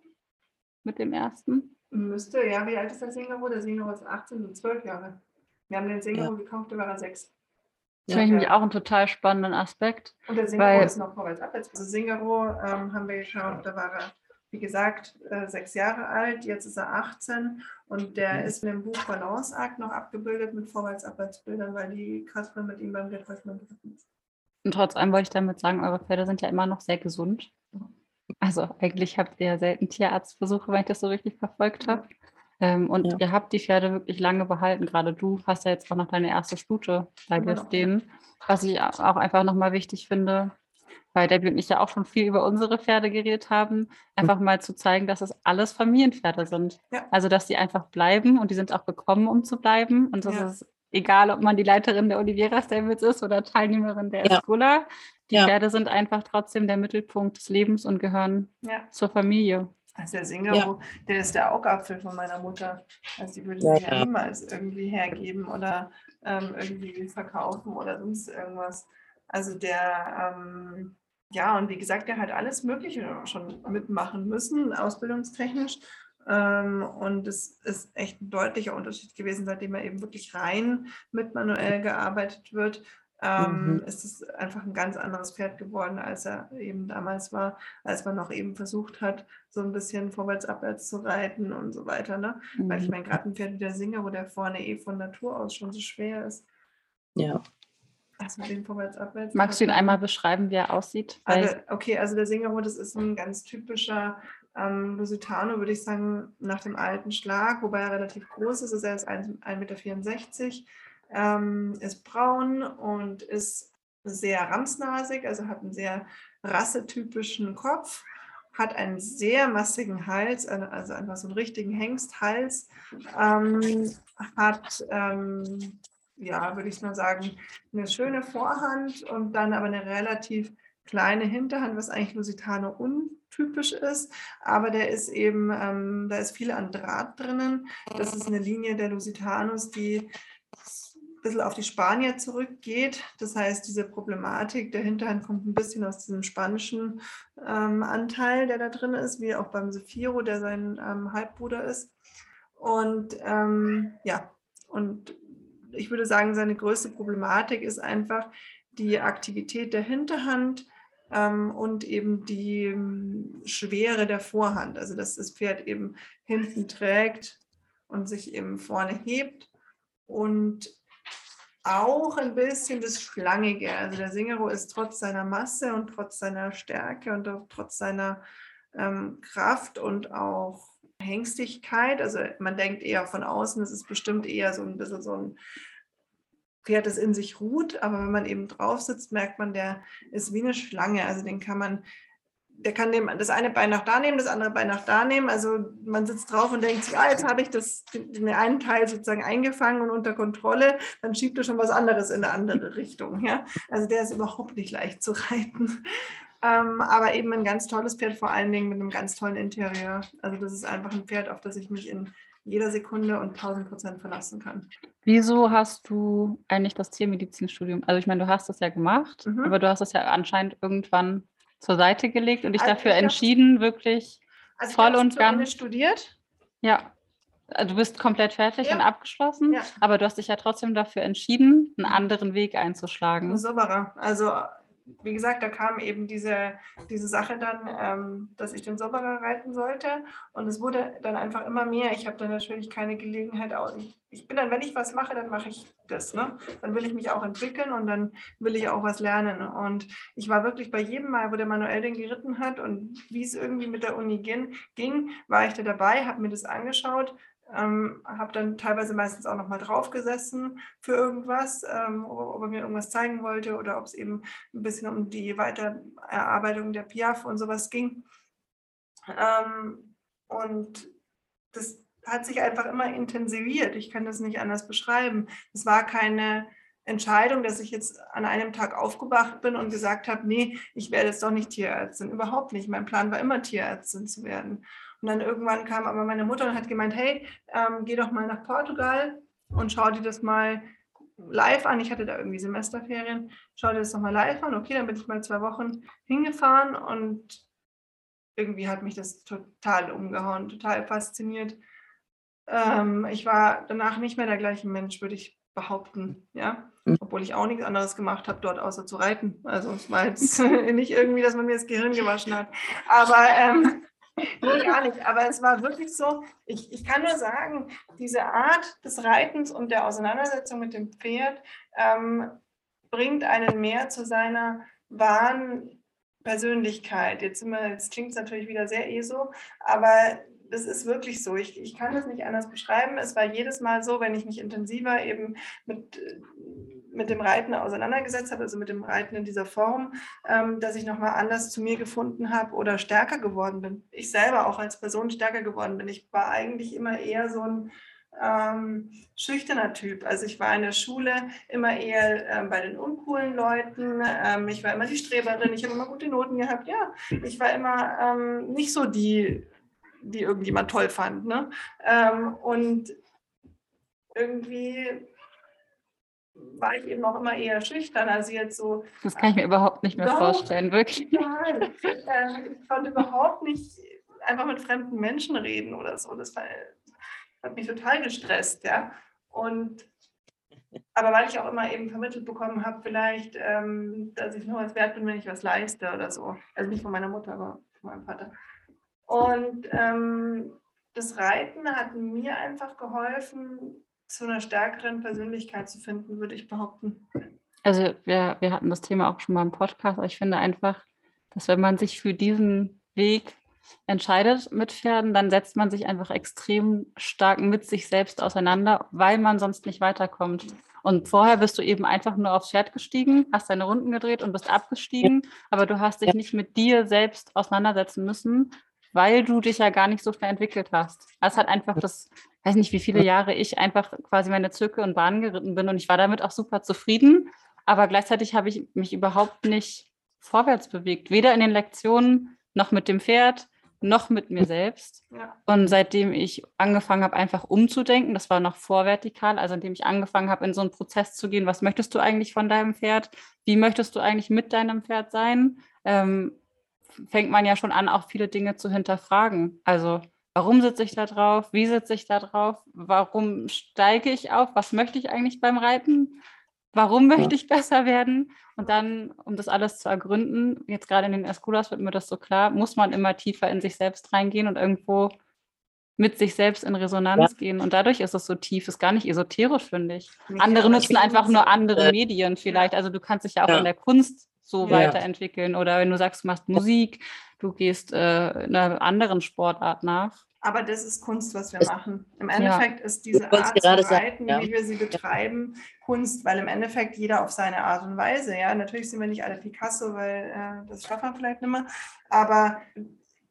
mit dem ersten. Müsste, ja. Wie alt ist der Singapur? Der Singapur ist 18, so zwölf Jahre. Wir haben den Singapur ja. gekauft, da war er sechs. Das finde ich nämlich auch einen total spannenden Aspekt. Und der Singapur ist noch vorwärts abwärts. Also Singapur ähm, haben wir gekauft, da war er wie gesagt, äh, sechs Jahre alt, jetzt ist er 18 und der mhm. ist in dem Buch Balance Act noch abgebildet mit Vorwärts-Abwärtsbildern, weil die Katrin mit ihm beim geritten ist. Und trotz allem wollte ich damit sagen, eure Pferde sind ja immer noch sehr gesund. Also eigentlich habt ihr ja selten Tierarztbesuche, wenn ich das so richtig verfolgt habe. Ähm, und ja. ihr habt die Pferde wirklich lange behalten. Gerade du hast ja jetzt auch noch deine erste Stute bei dir stehen. Was ich auch einfach nochmal wichtig finde, weil Debbie und ich ja auch schon viel über unsere Pferde geredet haben, einfach mal zu zeigen, dass es alles Familienpferde sind. Ja. Also, dass die einfach bleiben und die sind auch gekommen, um zu bleiben. Und das ja. ist egal, ob man die Leiterin der Oliveira Stables ist oder Teilnehmerin der ja. Escola. Die ja. Pferde sind einfach trotzdem der Mittelpunkt des Lebens und gehören zur Familie. Also der Singapur, der ist der Augapfel von meiner Mutter. Also die würde ich ja, niemals irgendwie hergeben oder ähm, irgendwie verkaufen oder sonst irgendwas. Also der ähm, ja, und wie gesagt, der hat alles Mögliche schon mitmachen müssen, ausbildungstechnisch. Ähm, und es ist echt ein deutlicher Unterschied gewesen, seitdem er eben wirklich rein mit manuell gearbeitet wird. Ähm, mhm. ist es einfach ein ganz anderes Pferd geworden, als er eben damals war, als man noch eben versucht hat, so ein bisschen vorwärts, abwärts zu reiten und so weiter. Ne? Mhm. Weil ich mhm. meine, gerade ein Pferd wie der Singer, wo der vorne eh von Natur aus schon so schwer ist. Ja. Also den vorwärts, abwärts. Magst du ihn einmal beschreiben, wie er aussieht? Also, okay, also der Singapur, das ist ein ganz typischer ähm, Lusitano, würde ich sagen, nach dem alten Schlag, wobei er relativ groß ist. Also er ist 1,64 Meter, ähm, ist braun und ist sehr ramsnasig, also hat einen sehr rassetypischen Kopf, hat einen sehr massigen Hals, also einfach so einen richtigen Hengsthals, ähm, hat ähm, ja, würde ich mal sagen, eine schöne Vorhand und dann aber eine relativ kleine Hinterhand, was eigentlich Lusitano untypisch ist. Aber der ist eben, ähm, da ist viel an Draht drinnen. Das ist eine Linie der Lusitanos, die ein bisschen auf die Spanier zurückgeht. Das heißt, diese Problematik der Hinterhand kommt ein bisschen aus diesem spanischen ähm, Anteil, der da drin ist, wie auch beim Sefiro, der sein ähm, Halbbruder ist. Und ähm, ja, und ich würde sagen, seine größte Problematik ist einfach die Aktivität der Hinterhand ähm, und eben die ähm, Schwere der Vorhand. Also dass das Pferd eben hinten trägt und sich eben vorne hebt und auch ein bisschen das Schlangige. Also der Singero ist trotz seiner Masse und trotz seiner Stärke und auch trotz seiner ähm, Kraft und auch Hängstigkeit. Also man denkt eher von außen, es ist bestimmt eher so ein bisschen so ein Pferd, das in sich ruht, aber wenn man eben drauf sitzt, merkt man, der ist wie eine Schlange. Also den kann man, der kann dem, das eine Bein nach da nehmen, das andere Bein nach da nehmen. Also man sitzt drauf und denkt sich, ah, jetzt habe ich das, den einen Teil sozusagen eingefangen und unter Kontrolle, dann schiebt er schon was anderes in eine andere Richtung. Ja? Also der ist überhaupt nicht leicht zu reiten. Ähm, aber eben ein ganz tolles Pferd, vor allen Dingen mit einem ganz tollen Interieur. Also das ist einfach ein Pferd, auf das ich mich in jeder Sekunde und 1000 Prozent verlassen kann. Wieso hast du eigentlich das Tiermedizinstudium? Also ich meine, du hast das ja gemacht, mhm. aber du hast das ja anscheinend irgendwann zur Seite gelegt und dich also dafür entschieden, wirklich also voll und ganz studiert. Ja. Also du bist komplett fertig ja. und abgeschlossen, ja. aber du hast dich ja trotzdem dafür entschieden, einen anderen Weg einzuschlagen. So war er. Also wie gesagt, da kam eben diese, diese Sache dann, ähm, dass ich den Sobberer reiten sollte. Und es wurde dann einfach immer mehr. Ich habe dann natürlich keine Gelegenheit. Auch, ich, ich bin dann, wenn ich was mache, dann mache ich das. Ne? Dann will ich mich auch entwickeln und dann will ich auch was lernen. Und ich war wirklich bei jedem Mal, wo der Manuel den geritten hat und wie es irgendwie mit der Uni ging war ich da dabei, habe mir das angeschaut, ähm, habe dann teilweise meistens auch noch mal drauf gesessen für irgendwas, ähm, ob, er mir irgendwas zeigen wollte oder ob es eben ein bisschen um die Weitererarbeitung der Piaf und sowas ging. Ähm, und das hat sich einfach immer intensiviert. Ich kann das nicht anders beschreiben. Es war keine Entscheidung, dass ich jetzt an einem Tag aufgewacht bin und gesagt habe, nee, ich werde jetzt doch nicht Tierärztin. Überhaupt nicht. Mein Plan war immer Tierärztin zu werden. Und dann irgendwann kam aber meine Mutter und hat gemeint, hey, ähm, geh doch mal nach Portugal und schau dir das mal live an. Ich hatte da irgendwie Semesterferien. Schau dir das nochmal live an. Okay, dann bin ich mal zwei Wochen hingefahren und irgendwie hat mich das total umgehauen, total fasziniert. Ähm, ich war danach nicht mehr der gleiche Mensch, würde ich behaupten, ja. Hm. Obwohl ich auch nichts anderes gemacht habe dort, außer zu reiten. Also es war jetzt nicht irgendwie, dass man mir das Gehirn gewaschen hat. Aber ähm, Nee, gar nicht. Aber es war wirklich so, ich, ich kann nur sagen, diese Art des Reitens und der Auseinandersetzung mit dem Pferd ähm, bringt einen mehr zu seiner wahren Persönlichkeit. Jetzt, jetzt klingt es natürlich wieder sehr ESO, aber das ist wirklich so. Ich, ich kann das nicht anders beschreiben. Es war jedes Mal so, wenn ich mich intensiver eben mit mit dem Reiten auseinandergesetzt habe, also mit dem Reiten in dieser Form, ähm, dass ich nochmal anders zu mir gefunden habe oder stärker geworden bin. Ich selber auch als Person stärker geworden bin. Ich war eigentlich immer eher so ein ähm, schüchterner Typ. Also ich war in der Schule immer eher ähm, bei den uncoolen Leuten. Ähm, ich war immer die Streberin. Ich habe immer gute Noten gehabt. Ja, ich war immer ähm, nicht so die, die irgendjemand toll fand. Ne? Ähm, und irgendwie war ich eben auch immer eher schüchtern. Also jetzt so. Das kann ich mir überhaupt nicht mehr doch, vorstellen, wirklich. Nein, äh, ich konnte überhaupt nicht einfach mit fremden Menschen reden oder so. Das war, hat mich total gestresst, ja. Und aber weil ich auch immer eben vermittelt bekommen habe, vielleicht, ähm, dass ich nur was wert bin, wenn ich was leiste oder so. Also nicht von meiner Mutter, aber von meinem Vater. Und ähm, das Reiten hat mir einfach geholfen, zu einer stärkeren Persönlichkeit zu finden, würde ich behaupten. Also wir, wir hatten das Thema auch schon mal im Podcast, aber ich finde einfach, dass wenn man sich für diesen Weg entscheidet mit Pferden, dann setzt man sich einfach extrem stark mit sich selbst auseinander, weil man sonst nicht weiterkommt. Und vorher bist du eben einfach nur aufs Pferd gestiegen, hast deine Runden gedreht und bist abgestiegen, aber du hast dich nicht mit dir selbst auseinandersetzen müssen, weil du dich ja gar nicht so schnell entwickelt hast. Es hat einfach das weiß nicht, wie viele Jahre ich einfach quasi meine Zirkel und Bahnen geritten bin und ich war damit auch super zufrieden. Aber gleichzeitig habe ich mich überhaupt nicht vorwärts bewegt, weder in den Lektionen noch mit dem Pferd noch mit mir selbst. Ja. Und seitdem ich angefangen habe, einfach umzudenken, das war noch vorvertikal, also indem ich angefangen habe, in so einen Prozess zu gehen, was möchtest du eigentlich von deinem Pferd? Wie möchtest du eigentlich mit deinem Pferd sein? Ähm, fängt man ja schon an, auch viele Dinge zu hinterfragen. Also Warum sitze ich da drauf? Wie sitze ich da drauf? Warum steige ich auf? Was möchte ich eigentlich beim Reiten? Warum möchte ich besser werden? Und dann, um das alles zu ergründen, jetzt gerade in den Esculas wird mir das so klar, muss man immer tiefer in sich selbst reingehen und irgendwo mit sich selbst in Resonanz ja. gehen. Und dadurch ist es so tief, ist gar nicht esoterisch, finde ich. Ja, andere nutzen einfach nur andere äh, Medien vielleicht. Also du kannst dich ja auch ja. in der Kunst so weiterentwickeln. Oder wenn du sagst, du machst Musik, du gehst äh, einer anderen Sportart nach. Aber das ist Kunst, was wir das, machen. Im Endeffekt ja. ist diese Art zu reiten, ja. wie wir sie betreiben, Kunst, weil im Endeffekt jeder auf seine Art und Weise, ja, natürlich sind wir nicht alle Picasso, weil äh, das schaffen wir vielleicht nicht mehr, aber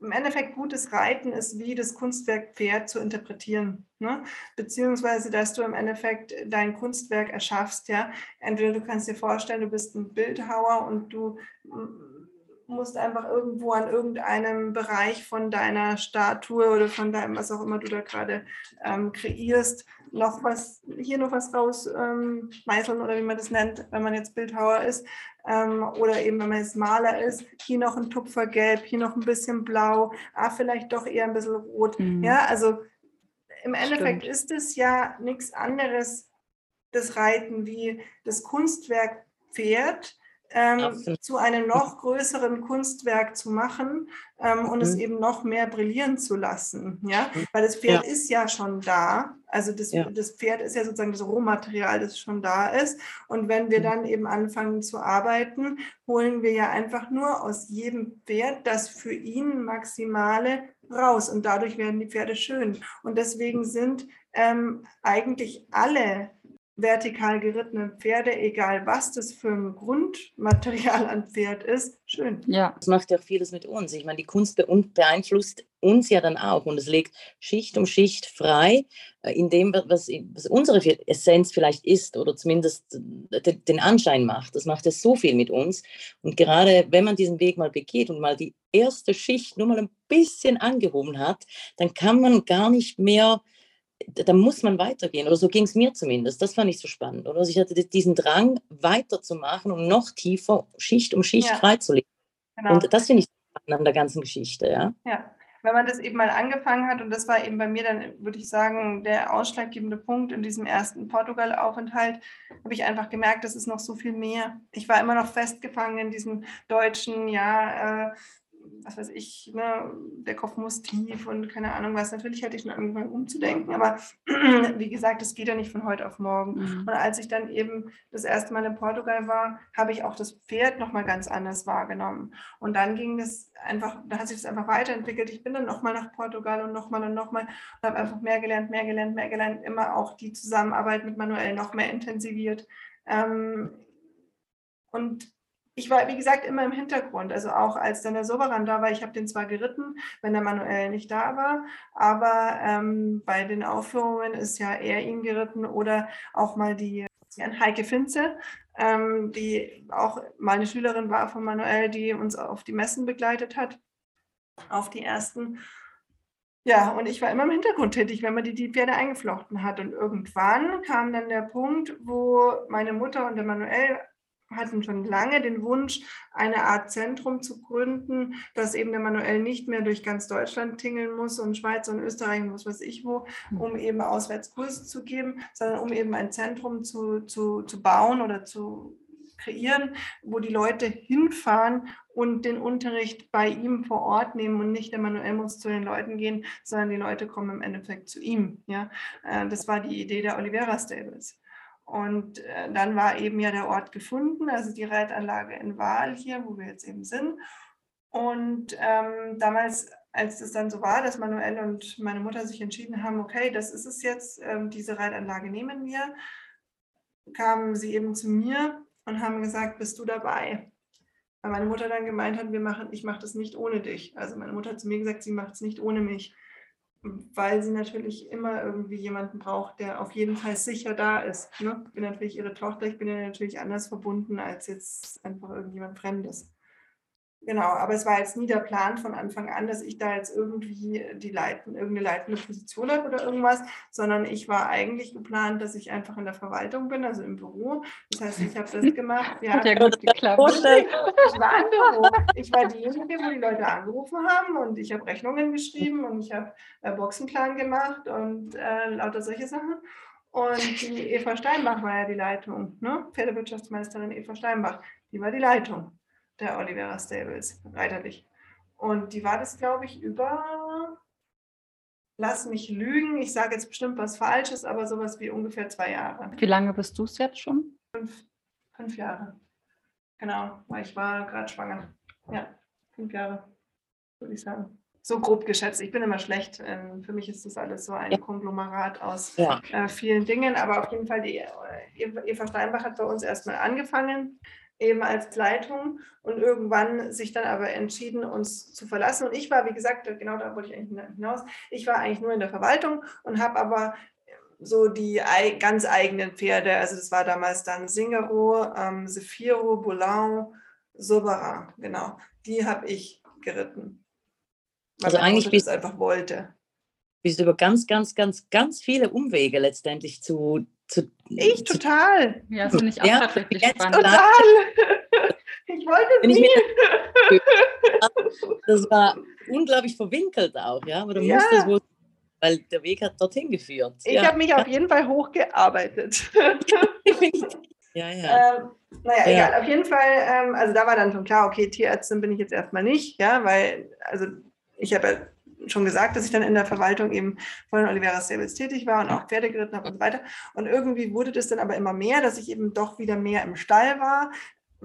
im Endeffekt gutes Reiten ist wie das Kunstwerk Pferd zu interpretieren, ne? beziehungsweise dass du im Endeffekt dein Kunstwerk erschaffst, ja. Entweder du kannst dir vorstellen, du bist ein Bildhauer und du musst einfach irgendwo an irgendeinem Bereich von deiner Statue oder von deinem, was auch immer du da gerade ähm, kreierst, noch was, hier noch was raus ähm, oder wie man das nennt, wenn man jetzt Bildhauer ist. Ähm, oder eben, wenn man jetzt Maler ist, hier noch ein Tupfergelb, hier noch ein bisschen blau, ah, vielleicht doch eher ein bisschen rot. Mhm. Ja, also im Endeffekt Stimmt. ist es ja nichts anderes, das Reiten, wie das Kunstwerk Pferd ähm, zu einem noch größeren Kunstwerk zu machen ähm, und mhm. es eben noch mehr brillieren zu lassen. Ja? Mhm. Weil das Pferd ja. ist ja schon da. Also das, ja. das Pferd ist ja sozusagen das Rohmaterial, das schon da ist. Und wenn wir mhm. dann eben anfangen zu arbeiten, holen wir ja einfach nur aus jedem Pferd das für ihn Maximale raus. Und dadurch werden die Pferde schön. Und deswegen sind ähm, eigentlich alle vertikal gerittenen Pferde, egal was das für ein Grundmaterial an Pferd ist, schön. Ja. Das macht ja auch vieles mit uns. Ich meine, die Kunst beeinflusst uns ja dann auch und es legt Schicht um Schicht frei äh, in dem, was, was unsere Essenz vielleicht ist oder zumindest den Anschein macht. Das macht ja so viel mit uns. Und gerade wenn man diesen Weg mal begeht und mal die erste Schicht nur mal ein bisschen angehoben hat, dann kann man gar nicht mehr da muss man weitergehen. Oder so ging es mir zumindest. Das fand ich so spannend. Oder? Also ich hatte diesen Drang, weiterzumachen und noch tiefer Schicht um Schicht ja. freizulegen. Genau. Und das finde ich spannend an der ganzen Geschichte. Ja? ja, wenn man das eben mal angefangen hat, und das war eben bei mir dann, würde ich sagen, der ausschlaggebende Punkt in diesem ersten Portugal-Aufenthalt, habe ich einfach gemerkt, das ist noch so viel mehr. Ich war immer noch festgefangen in diesem deutschen, ja, äh, was weiß ich, ne, der Kopf muss tief und keine Ahnung was. Natürlich hatte ich schon irgendwann umzudenken, aber wie gesagt, das geht ja nicht von heute auf morgen. Mhm. Und als ich dann eben das erste Mal in Portugal war, habe ich auch das Pferd nochmal ganz anders wahrgenommen. Und dann ging das einfach, da hat sich das einfach weiterentwickelt. Ich bin dann nochmal nach Portugal und nochmal und nochmal und habe einfach mehr gelernt, mehr gelernt, mehr gelernt, immer auch die Zusammenarbeit mit Manuel noch mehr intensiviert. Ähm, und ich war, wie gesagt, immer im Hintergrund. Also auch als dann der Soberan da war, ich habe den zwar geritten, wenn der Manuel nicht da war, aber ähm, bei den Aufführungen ist ja er ihn geritten oder auch mal die Heike Finze, ähm, die auch mal eine Schülerin war von Manuel, die uns auf die Messen begleitet hat, auf die ersten. Ja, und ich war immer im Hintergrund tätig, wenn man die, die Pferde eingeflochten hat. Und irgendwann kam dann der Punkt, wo meine Mutter und der Manuel hatten schon lange den Wunsch, eine Art Zentrum zu gründen, dass eben der Manuel nicht mehr durch ganz Deutschland tingeln muss und Schweiz und Österreich und was weiß ich wo, hm. um eben Auswärtskurse zu geben, sondern um eben ein Zentrum zu, zu, zu bauen oder zu kreieren, wo die Leute hinfahren und den Unterricht bei ihm vor Ort nehmen und nicht der Manuel muss zu den Leuten gehen, sondern die Leute kommen im Endeffekt zu ihm. Ja, äh, das war die Idee der Olivera Stables. Und äh, dann war eben ja der Ort gefunden, also die Reitanlage in Wahl hier, wo wir jetzt eben sind. Und ähm, damals, als es dann so war, dass Manuel und meine Mutter sich entschieden haben, okay, das ist es jetzt, ähm, diese Reitanlage nehmen wir, kamen sie eben zu mir und haben gesagt, bist du dabei? Weil meine Mutter dann gemeint hat, wir machen, ich mache das nicht ohne dich. Also meine Mutter hat zu mir gesagt, sie macht es nicht ohne mich weil sie natürlich immer irgendwie jemanden braucht, der auf jeden Fall sicher da ist. Ne? Ich bin natürlich ihre Tochter, ich bin ja natürlich anders verbunden als jetzt einfach irgendjemand Fremdes. Genau, aber es war jetzt nie der Plan von Anfang an, dass ich da jetzt irgendwie die leiten, irgendeine leitende Position habe oder irgendwas, sondern ich war eigentlich geplant, dass ich einfach in der Verwaltung bin, also im Büro. Das heißt, ich habe das gemacht. Ja, Hat ja gut geklappt. Ich war im Büro. Ich war diejenige, wo die Leute angerufen haben und ich habe Rechnungen geschrieben und ich habe äh, Boxenplan gemacht und äh, lauter solche Sachen. Und die Eva Steinbach war ja die Leitung, ne? Pferdewirtschaftsmeisterin Eva Steinbach, die war die Leitung der Olivera Stables, reiterlich. Und die war das, glaube ich, über, lass mich lügen, ich sage jetzt bestimmt was Falsches, aber sowas wie ungefähr zwei Jahre. Wie lange bist du es jetzt schon? Fünf, fünf Jahre. Genau, weil ich war gerade schwanger. Ja, fünf Jahre, würde ich sagen. So grob geschätzt. Ich bin immer schlecht. Ähm, für mich ist das alles so ein ja. Konglomerat aus ja. Äh, vielen Dingen. Aber auf jeden Fall, die äh, Eva Steinbach hat bei uns erstmal angefangen eben als Leitung und irgendwann sich dann aber entschieden, uns zu verlassen. Und ich war, wie gesagt, genau da wollte ich eigentlich hinaus, ich war eigentlich nur in der Verwaltung und habe aber so die ganz eigenen Pferde, also das war damals dann Singero, ähm, Zephyro, Boulan, Sobara, genau, die habe ich geritten. also eigentlich bist du einfach wollte. Bist über ganz, ganz, ganz, ganz viele Umwege letztendlich zu zu, ich zu, total. Ja, das finde ich auch ja, tatsächlich spannend. Total. Ich wollte es nie. das war unglaublich verwinkelt auch, ja, aber du ja. musstest wohl, weil der Weg hat dorthin geführt. Ich ja. habe mich auf jeden Fall hochgearbeitet. Ja, ja. Ähm, naja, ja. egal. Auf jeden Fall, ähm, also da war dann schon klar, okay, Tierärztin bin ich jetzt erstmal nicht, ja, weil, also ich habe schon gesagt, dass ich dann in der Verwaltung eben von Olivera Stables tätig war und auch Pferde geritten habe und so weiter. Und irgendwie wurde das dann aber immer mehr, dass ich eben doch wieder mehr im Stall war,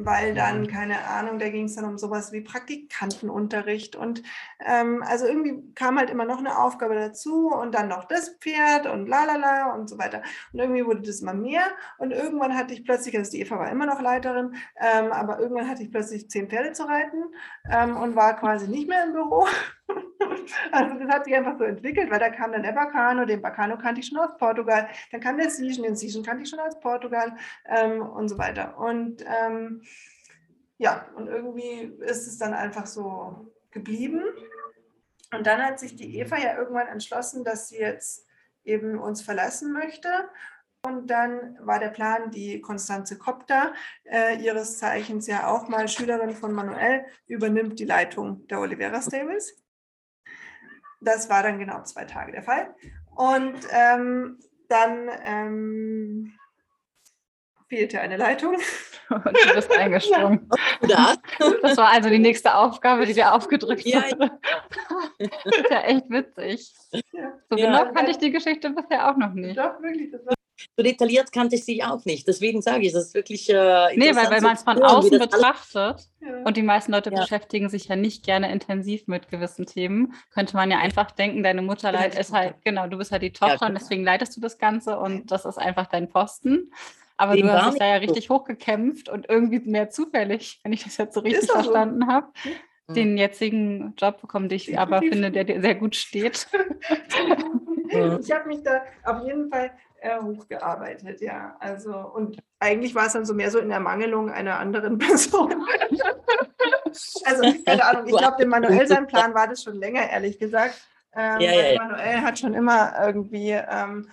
weil dann, keine Ahnung, da ging es dann um sowas wie Praktikantenunterricht und ähm, also irgendwie kam halt immer noch eine Aufgabe dazu und dann noch das Pferd und la la la und so weiter. Und irgendwie wurde das immer mehr und irgendwann hatte ich plötzlich, also die Eva war immer noch Leiterin, ähm, aber irgendwann hatte ich plötzlich zehn Pferde zu reiten ähm, und war quasi nicht mehr im Büro. Also das hat sich einfach so entwickelt, weil da kam dann der Bacano, den Bacano kannte ich schon aus Portugal, dann kam der Siegen, den Siegen kannte ich schon aus Portugal ähm, und so weiter. Und ähm, ja, und irgendwie ist es dann einfach so geblieben. Und dann hat sich die Eva ja irgendwann entschlossen, dass sie jetzt eben uns verlassen möchte. Und dann war der Plan, die Konstanze Kopter, äh, ihres Zeichens ja auch mal Schülerin von Manuel, übernimmt die Leitung der Olivera Stables. Das war dann genau zwei Tage der Fall. Und ähm, dann ähm, fehlte eine Leitung. Und du bist eingesprungen. Ja. Das war also die nächste Aufgabe, die dir aufgedrückt ja, wurde. Das ist ja echt witzig. Ja. So genau kannte ich die Geschichte bisher auch noch nicht. Doch, wirklich. Das war so detailliert kannte ich sie auch nicht. Deswegen sage ich, das ist wirklich. Äh, nee, weil wenn man es von außen betrachtet ja. und die meisten Leute ja. beschäftigen sich ja nicht gerne intensiv mit gewissen Themen, könnte man ja einfach denken, deine Mutter leid ist halt, genau, du bist halt die Tochter ja, und deswegen leitest du das Ganze und das ist einfach dein Posten. Aber Dem du hast dich da ja richtig hochgekämpft und irgendwie mehr zufällig, wenn ich das jetzt so richtig verstanden so. habe, hm. den jetzigen Job bekommen, den ich aber finde, der dir sehr gut steht. ich habe mich da auf jeden Fall äh, hochgearbeitet, ja. Also, und eigentlich war es dann so mehr so in Ermangelung einer anderen Person. also, keine Ahnung, ich glaube, dem Manuel sein Plan war das schon länger, ehrlich gesagt. Ähm, ja, ja, ja. Manuel hat schon immer irgendwie ähm,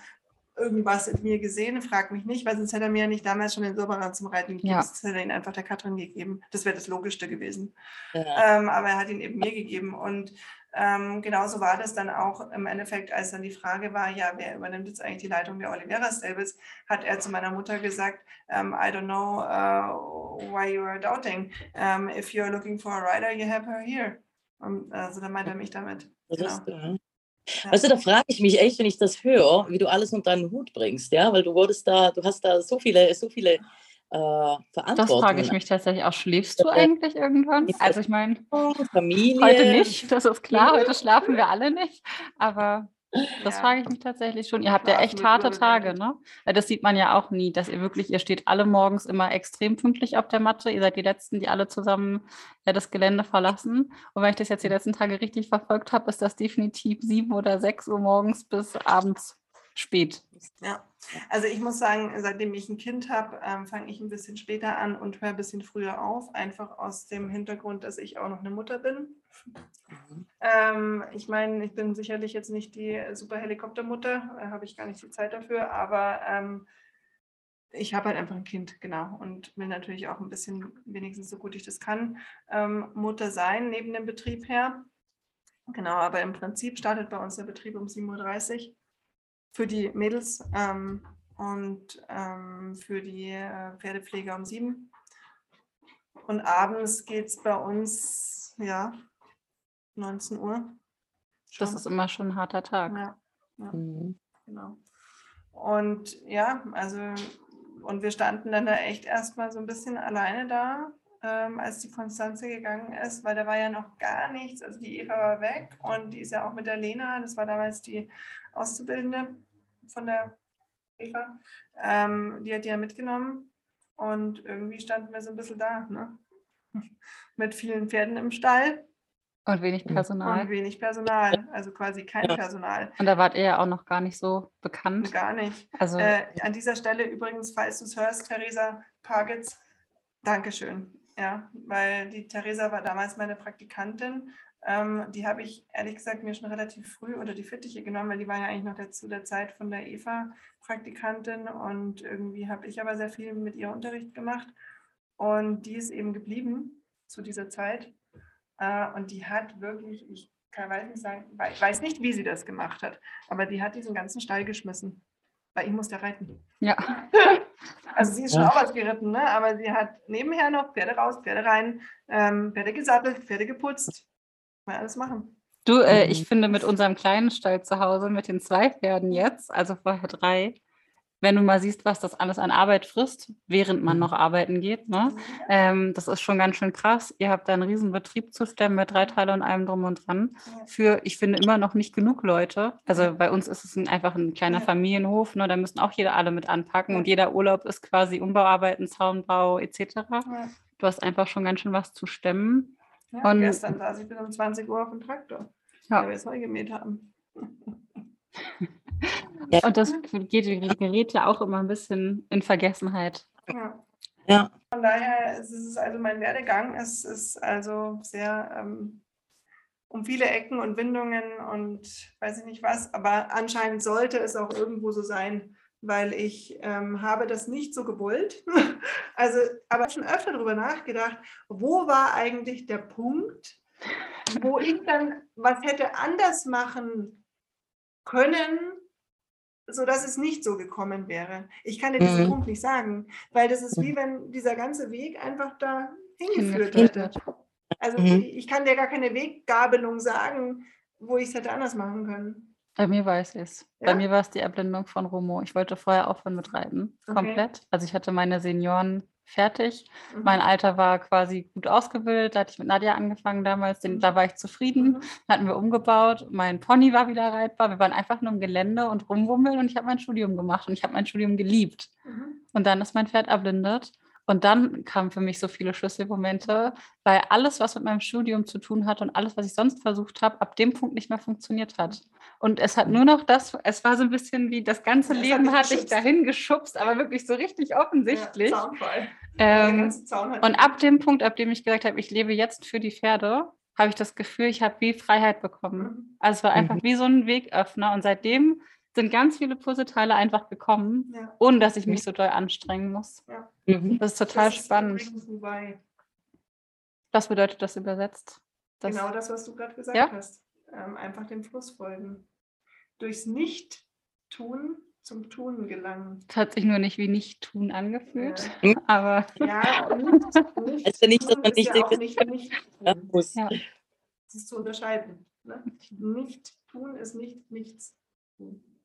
irgendwas in mir gesehen, frag mich nicht, weil sonst hätte er mir ja nicht damals schon den Silberer zum Reiten gegeben. Ja. Das hätte er ihn einfach der Katrin gegeben. Das wäre das Logischste gewesen. Ja. Ähm, aber er hat ihn eben mir gegeben. Und ähm, genauso war das dann auch im Endeffekt, als dann die Frage war, ja, wer übernimmt jetzt eigentlich die Leitung der Olivera Stables, hat er zu meiner Mutter gesagt, um, I don't know uh, why you are doubting. Um, if you're looking for a rider, you have her here. Und, also da meint er mich damit. Genau. Ist, ja. Du, da frage ich mich echt, wenn ich das höre, wie du alles unter einen Hut bringst, ja, weil du wurdest da, du hast da so viele, so viele äh. Das frage ich mich tatsächlich auch. Schläfst du eigentlich irgendwann? Also ich meine, Familie. Heute nicht, das ist klar, heute schlafen wir alle nicht, aber das ja. frage ich mich tatsächlich schon. Ihr habt ja echt harte Tage, ne? Das sieht man ja auch nie, dass ihr wirklich, ihr steht alle morgens immer extrem pünktlich auf der Matte. Ihr seid die Letzten, die alle zusammen ja, das Gelände verlassen. Und wenn ich das jetzt die letzten Tage richtig verfolgt habe, ist das definitiv sieben oder sechs Uhr morgens bis abends spät. Ja, also ich muss sagen, seitdem ich ein Kind habe, ähm, fange ich ein bisschen später an und höre ein bisschen früher auf, einfach aus dem Hintergrund, dass ich auch noch eine Mutter bin. Mhm. Ähm, ich meine, ich bin sicherlich jetzt nicht die super Helikoptermutter, äh, habe ich gar nicht die Zeit dafür, aber ähm, ich habe halt einfach ein Kind, genau, und will natürlich auch ein bisschen, wenigstens so gut ich das kann, ähm, Mutter sein, neben dem Betrieb her. Genau, aber im Prinzip startet bei uns der Betrieb um 7.30 Uhr für die Mädels ähm, und ähm, für die äh, Pferdepfleger um sieben. Und abends geht es bei uns, ja, 19 Uhr. Schon. Das ist immer schon ein harter Tag. Ja, ja mhm. genau. Und ja, also, und wir standen dann da echt erstmal so ein bisschen alleine da, ähm, als die Konstanze gegangen ist, weil da war ja noch gar nichts. Also die Eva war weg und die ist ja auch mit der Lena, das war damals die Auszubildende von der Eva, ähm, die hat die ja mitgenommen und irgendwie standen wir so ein bisschen da, ne? mit vielen Pferden im Stall. Und wenig Personal. Und wenig Personal, also quasi kein Personal. Und da wart ihr ja auch noch gar nicht so bekannt. Gar nicht. Also äh, an dieser Stelle übrigens, falls du es hörst, Theresa Pagitz, Dankeschön. Ja, weil die Theresa war damals meine Praktikantin ähm, die habe ich ehrlich gesagt mir schon relativ früh unter die Fittiche genommen, weil die war ja eigentlich noch zu der Zeit von der Eva Praktikantin und irgendwie habe ich aber sehr viel mit ihr Unterricht gemacht und die ist eben geblieben zu dieser Zeit äh, und die hat wirklich, ich kann weiß nicht sagen, weiß nicht, wie sie das gemacht hat, aber die hat diesen ganzen Stall geschmissen, weil ich musste reiten. Ja. Also sie ist schon auch was geritten, ne? aber sie hat nebenher noch Pferde raus, Pferde rein, ähm, Pferde gesattelt, Pferde geputzt. Mal alles machen. Du, äh, ich finde mit unserem kleinen Stall zu Hause, mit den zwei Pferden jetzt, also vorher drei, wenn du mal siehst, was das alles an Arbeit frisst, während man noch arbeiten geht, ne? Ähm, das ist schon ganz schön krass. Ihr habt da einen riesen Betrieb zu stemmen mit drei Teile und allem drum und dran. Für, ich finde, immer noch nicht genug Leute. Also bei uns ist es ein, einfach ein kleiner Familienhof, ne? da müssen auch jeder alle mit anpacken und jeder Urlaub ist quasi Umbauarbeiten, Zaunbau etc. Du hast einfach schon ganz schön was zu stemmen. Ja, und gestern saß ich bis um 20 Uhr auf dem Traktor, ja. weil wir es neu gemäht haben. Und das geht, gerät ja auch immer ein bisschen in Vergessenheit. Ja. ja. Von daher ist es also mein Werdegang ist, ist also sehr ähm, um viele Ecken und Windungen und weiß ich nicht was, aber anscheinend sollte es auch irgendwo so sein, weil ich ähm, habe das nicht so gewollt. also, aber schon öfter darüber nachgedacht, wo war eigentlich der Punkt, wo ich dann was hätte anders machen können, sodass es nicht so gekommen wäre. Ich kann dir diesen mhm. Punkt nicht sagen, weil das ist wie mhm. wenn dieser ganze Weg einfach da hingeführt hätte. Also mhm. ich kann dir gar keine Weggabelung sagen, wo ich es hätte anders machen können. Bei mir weiß ich es. Ja? Bei mir war es die Erblindung von Romo. Ich wollte vorher aufhören mit komplett. Okay. Also ich hatte meine Senioren fertig. Mhm. Mein Alter war quasi gut ausgebildet. Da hatte ich mit Nadja angefangen damals. Den, da war ich zufrieden. Mhm. Hatten wir umgebaut. Mein Pony war wieder reitbar. Wir waren einfach nur im Gelände und rumwummeln und ich habe mein Studium gemacht und ich habe mein Studium geliebt. Mhm. Und dann ist mein Pferd erblindet. Und dann kamen für mich so viele Schlüsselmomente, weil alles, was mit meinem Studium zu tun hat und alles, was ich sonst versucht habe, ab dem Punkt nicht mehr funktioniert hat. Und es hat nur noch das, es war so ein bisschen wie das ganze das Leben hat dich dahin geschubst, aber wirklich so richtig offensichtlich. Ja, ähm, und ab dem Punkt, ab dem ich gesagt habe, ich lebe jetzt für die Pferde, habe ich das Gefühl, ich habe wie Freiheit bekommen. Mhm. Also es war einfach mhm. wie so ein Wegöffner. Und seitdem sind ganz viele Puzzleteile einfach gekommen, ja. ohne dass ich mich so doll anstrengen muss. Ja. Mhm. Das ist total das spannend. Ist was bedeutet das übersetzt? Das genau das, was du gerade gesagt ja? hast. Ähm, einfach dem Fluss folgen. Durchs Nicht-Tun zum Tun gelangen. Das hat sich nur nicht wie Nicht-Tun angefühlt, ja. aber... Ja, und nicht, also nicht, dass man nicht, ja nicht, nicht tun. muss. Ja. Das ist zu unterscheiden. Ne? Nicht tun ist nicht nichts tun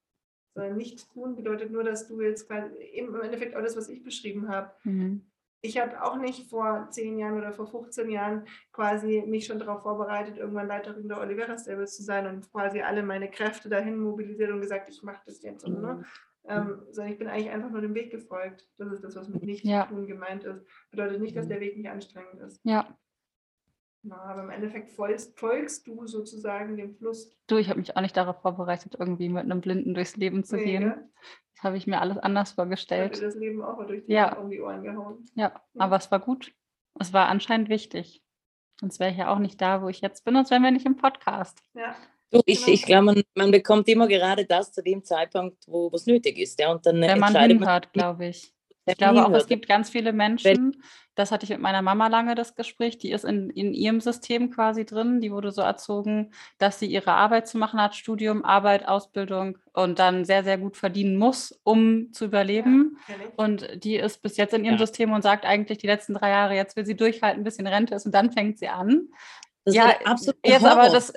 sondern nicht tun bedeutet nur, dass du jetzt im Endeffekt alles, was ich beschrieben habe. Mhm. Ich habe auch nicht vor zehn Jahren oder vor 15 Jahren quasi mich schon darauf vorbereitet, irgendwann Leiterin der Olivera Stables zu sein und quasi alle meine Kräfte dahin mobilisiert und gesagt, ich mache das jetzt. Ne? Mhm. Ähm, sondern ich bin eigentlich einfach nur dem Weg gefolgt. Das ist das, was mit nicht ja. tun gemeint ist. Bedeutet nicht, dass der Weg nicht anstrengend ist. Ja, na, aber im Endeffekt folgst, folgst du sozusagen dem Fluss. Du, ich habe mich auch nicht darauf vorbereitet, irgendwie mit einem Blinden durchs Leben zu nee, gehen. Ja? Das habe ich mir alles anders vorgestellt. Ich das Leben auch durch die, ja. um die Ohren gehauen. Ja, ja, aber es war gut. Es war anscheinend wichtig. Sonst wäre ich ja auch nicht da, wo ich jetzt bin, sonst wären wir nicht im Podcast. Ja. Du, ich, ich glaube, man, man bekommt immer gerade das zu dem Zeitpunkt, wo es nötig ist. Ja? Und dann Wenn man hinhört, glaube ich. Ich glaube auch, es gibt ganz viele Menschen, das hatte ich mit meiner Mama lange das Gespräch, die ist in, in ihrem System quasi drin, die wurde so erzogen, dass sie ihre Arbeit zu machen hat, Studium, Arbeit, Ausbildung und dann sehr, sehr gut verdienen muss, um zu überleben. Ja, und die ist bis jetzt in ihrem ja. System und sagt eigentlich die letzten drei Jahre, jetzt will sie durchhalten, ein bisschen Rente ist und dann fängt sie an. Das ja, jetzt aber das,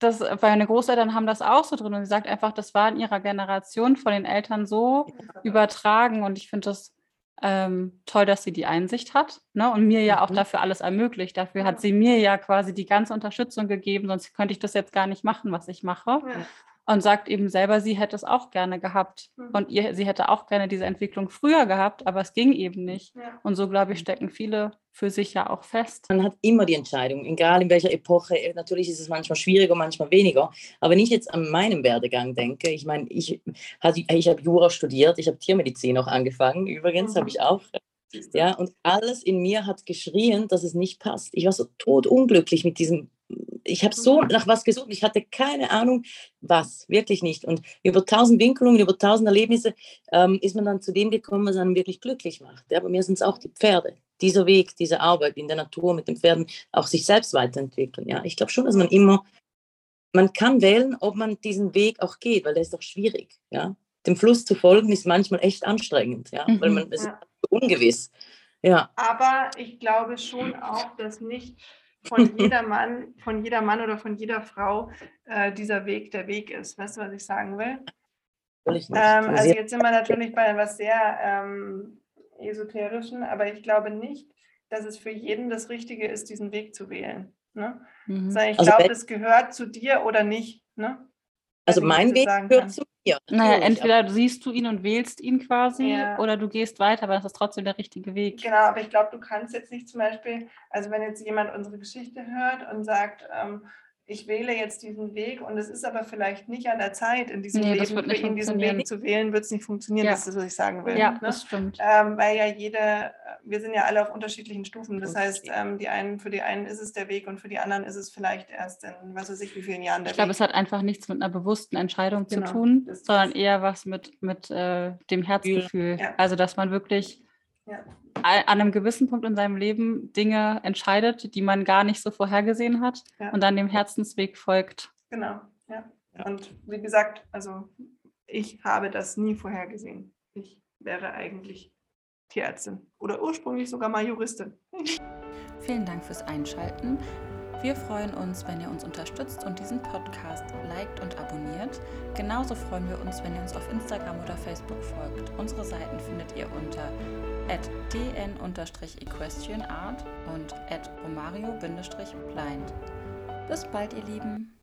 das, meine Großeltern haben das auch so drin und sie sagt einfach, das war in ihrer Generation von den Eltern so übertragen und ich finde das ähm, toll, dass sie die Einsicht hat ne? und mir ja auch mhm. dafür alles ermöglicht. Dafür hat sie mir ja quasi die ganze Unterstützung gegeben, sonst könnte ich das jetzt gar nicht machen, was ich mache. Ja und sagt eben selber, sie hätte es auch gerne gehabt. Mhm. Und ihr, sie hätte auch gerne diese Entwicklung früher gehabt, aber es ging eben nicht. Ja. Und so, glaube ich, stecken viele für sich ja auch fest. Man hat immer die Entscheidung, egal in welcher Epoche. Natürlich ist es manchmal schwieriger, manchmal weniger. Aber wenn ich jetzt an meinen Werdegang denke, ich meine, ich, ich habe Jura studiert, ich habe Tiermedizin auch angefangen, übrigens mhm. habe ich auch. Ja, und alles in mir hat geschrien, dass es nicht passt. Ich war so totunglücklich mit diesem ich habe so mhm. nach was gesucht, ich hatte keine Ahnung, was, wirklich nicht. Und über tausend Winkelungen, über tausend Erlebnisse ähm, ist man dann zu dem gekommen, was einen wirklich glücklich macht. Ja, bei mir sind es auch die Pferde. Dieser Weg, diese Arbeit in der Natur mit den Pferden, auch sich selbst weiterentwickeln. Ja, ich glaube schon, dass man immer, man kann wählen, ob man diesen Weg auch geht, weil der ist doch schwierig. Ja, dem Fluss zu folgen ist manchmal echt anstrengend, ja, mhm. weil man ja. ist ungewiss. Ja. Aber ich glaube schon auch, dass nicht von jeder Mann, von jeder Mann oder von jeder Frau äh, dieser Weg der Weg ist. Weißt du, was ich sagen will? Ich ähm, also jetzt sind wir natürlich bei etwas sehr ähm, esoterischen, aber ich glaube nicht, dass es für jeden das Richtige ist, diesen Weg zu wählen. Ne? Mhm. Sondern ich also glaube, das gehört zu dir oder nicht. Ne? Also mein Weg gehört zu mir. Naja, entweder siehst du ihn und wählst ihn quasi ja. oder du gehst weiter, aber das ist trotzdem der richtige Weg. Genau, aber ich glaube, du kannst jetzt nicht zum Beispiel, also wenn jetzt jemand unsere Geschichte hört und sagt, ähm, ich wähle jetzt diesen Weg und es ist aber vielleicht nicht an der Zeit, in diesem nee, Leben für ihn diesen Weg zu wählen, wird es nicht funktionieren, ja. das ist, was ich sagen will. Ja, ne? das stimmt. Ähm, weil ja jede, wir sind ja alle auf unterschiedlichen Stufen. Das heißt, ähm, die einen, für die einen ist es der Weg und für die anderen ist es vielleicht erst in was weiß ich wie vielen Jahren der ich glaube, es hat einfach nichts mit einer bewussten Entscheidung genau, zu tun, sondern eher was mit, mit äh, dem Herzgefühl. Ja. Also, dass man wirklich ja. an einem gewissen Punkt in seinem Leben Dinge entscheidet, die man gar nicht so vorhergesehen hat ja. und dann dem Herzensweg folgt. Genau, ja. Und wie gesagt, also ich habe das nie vorhergesehen. Ich wäre eigentlich Tierärztin oder ursprünglich sogar mal Juristin. Vielen Dank fürs Einschalten. Wir freuen uns, wenn ihr uns unterstützt und diesen Podcast liked und abonniert. Genauso freuen wir uns, wenn ihr uns auf Instagram oder Facebook folgt. Unsere Seiten findet ihr unter dn-equestrianart und romario-blind. Bis bald, ihr Lieben!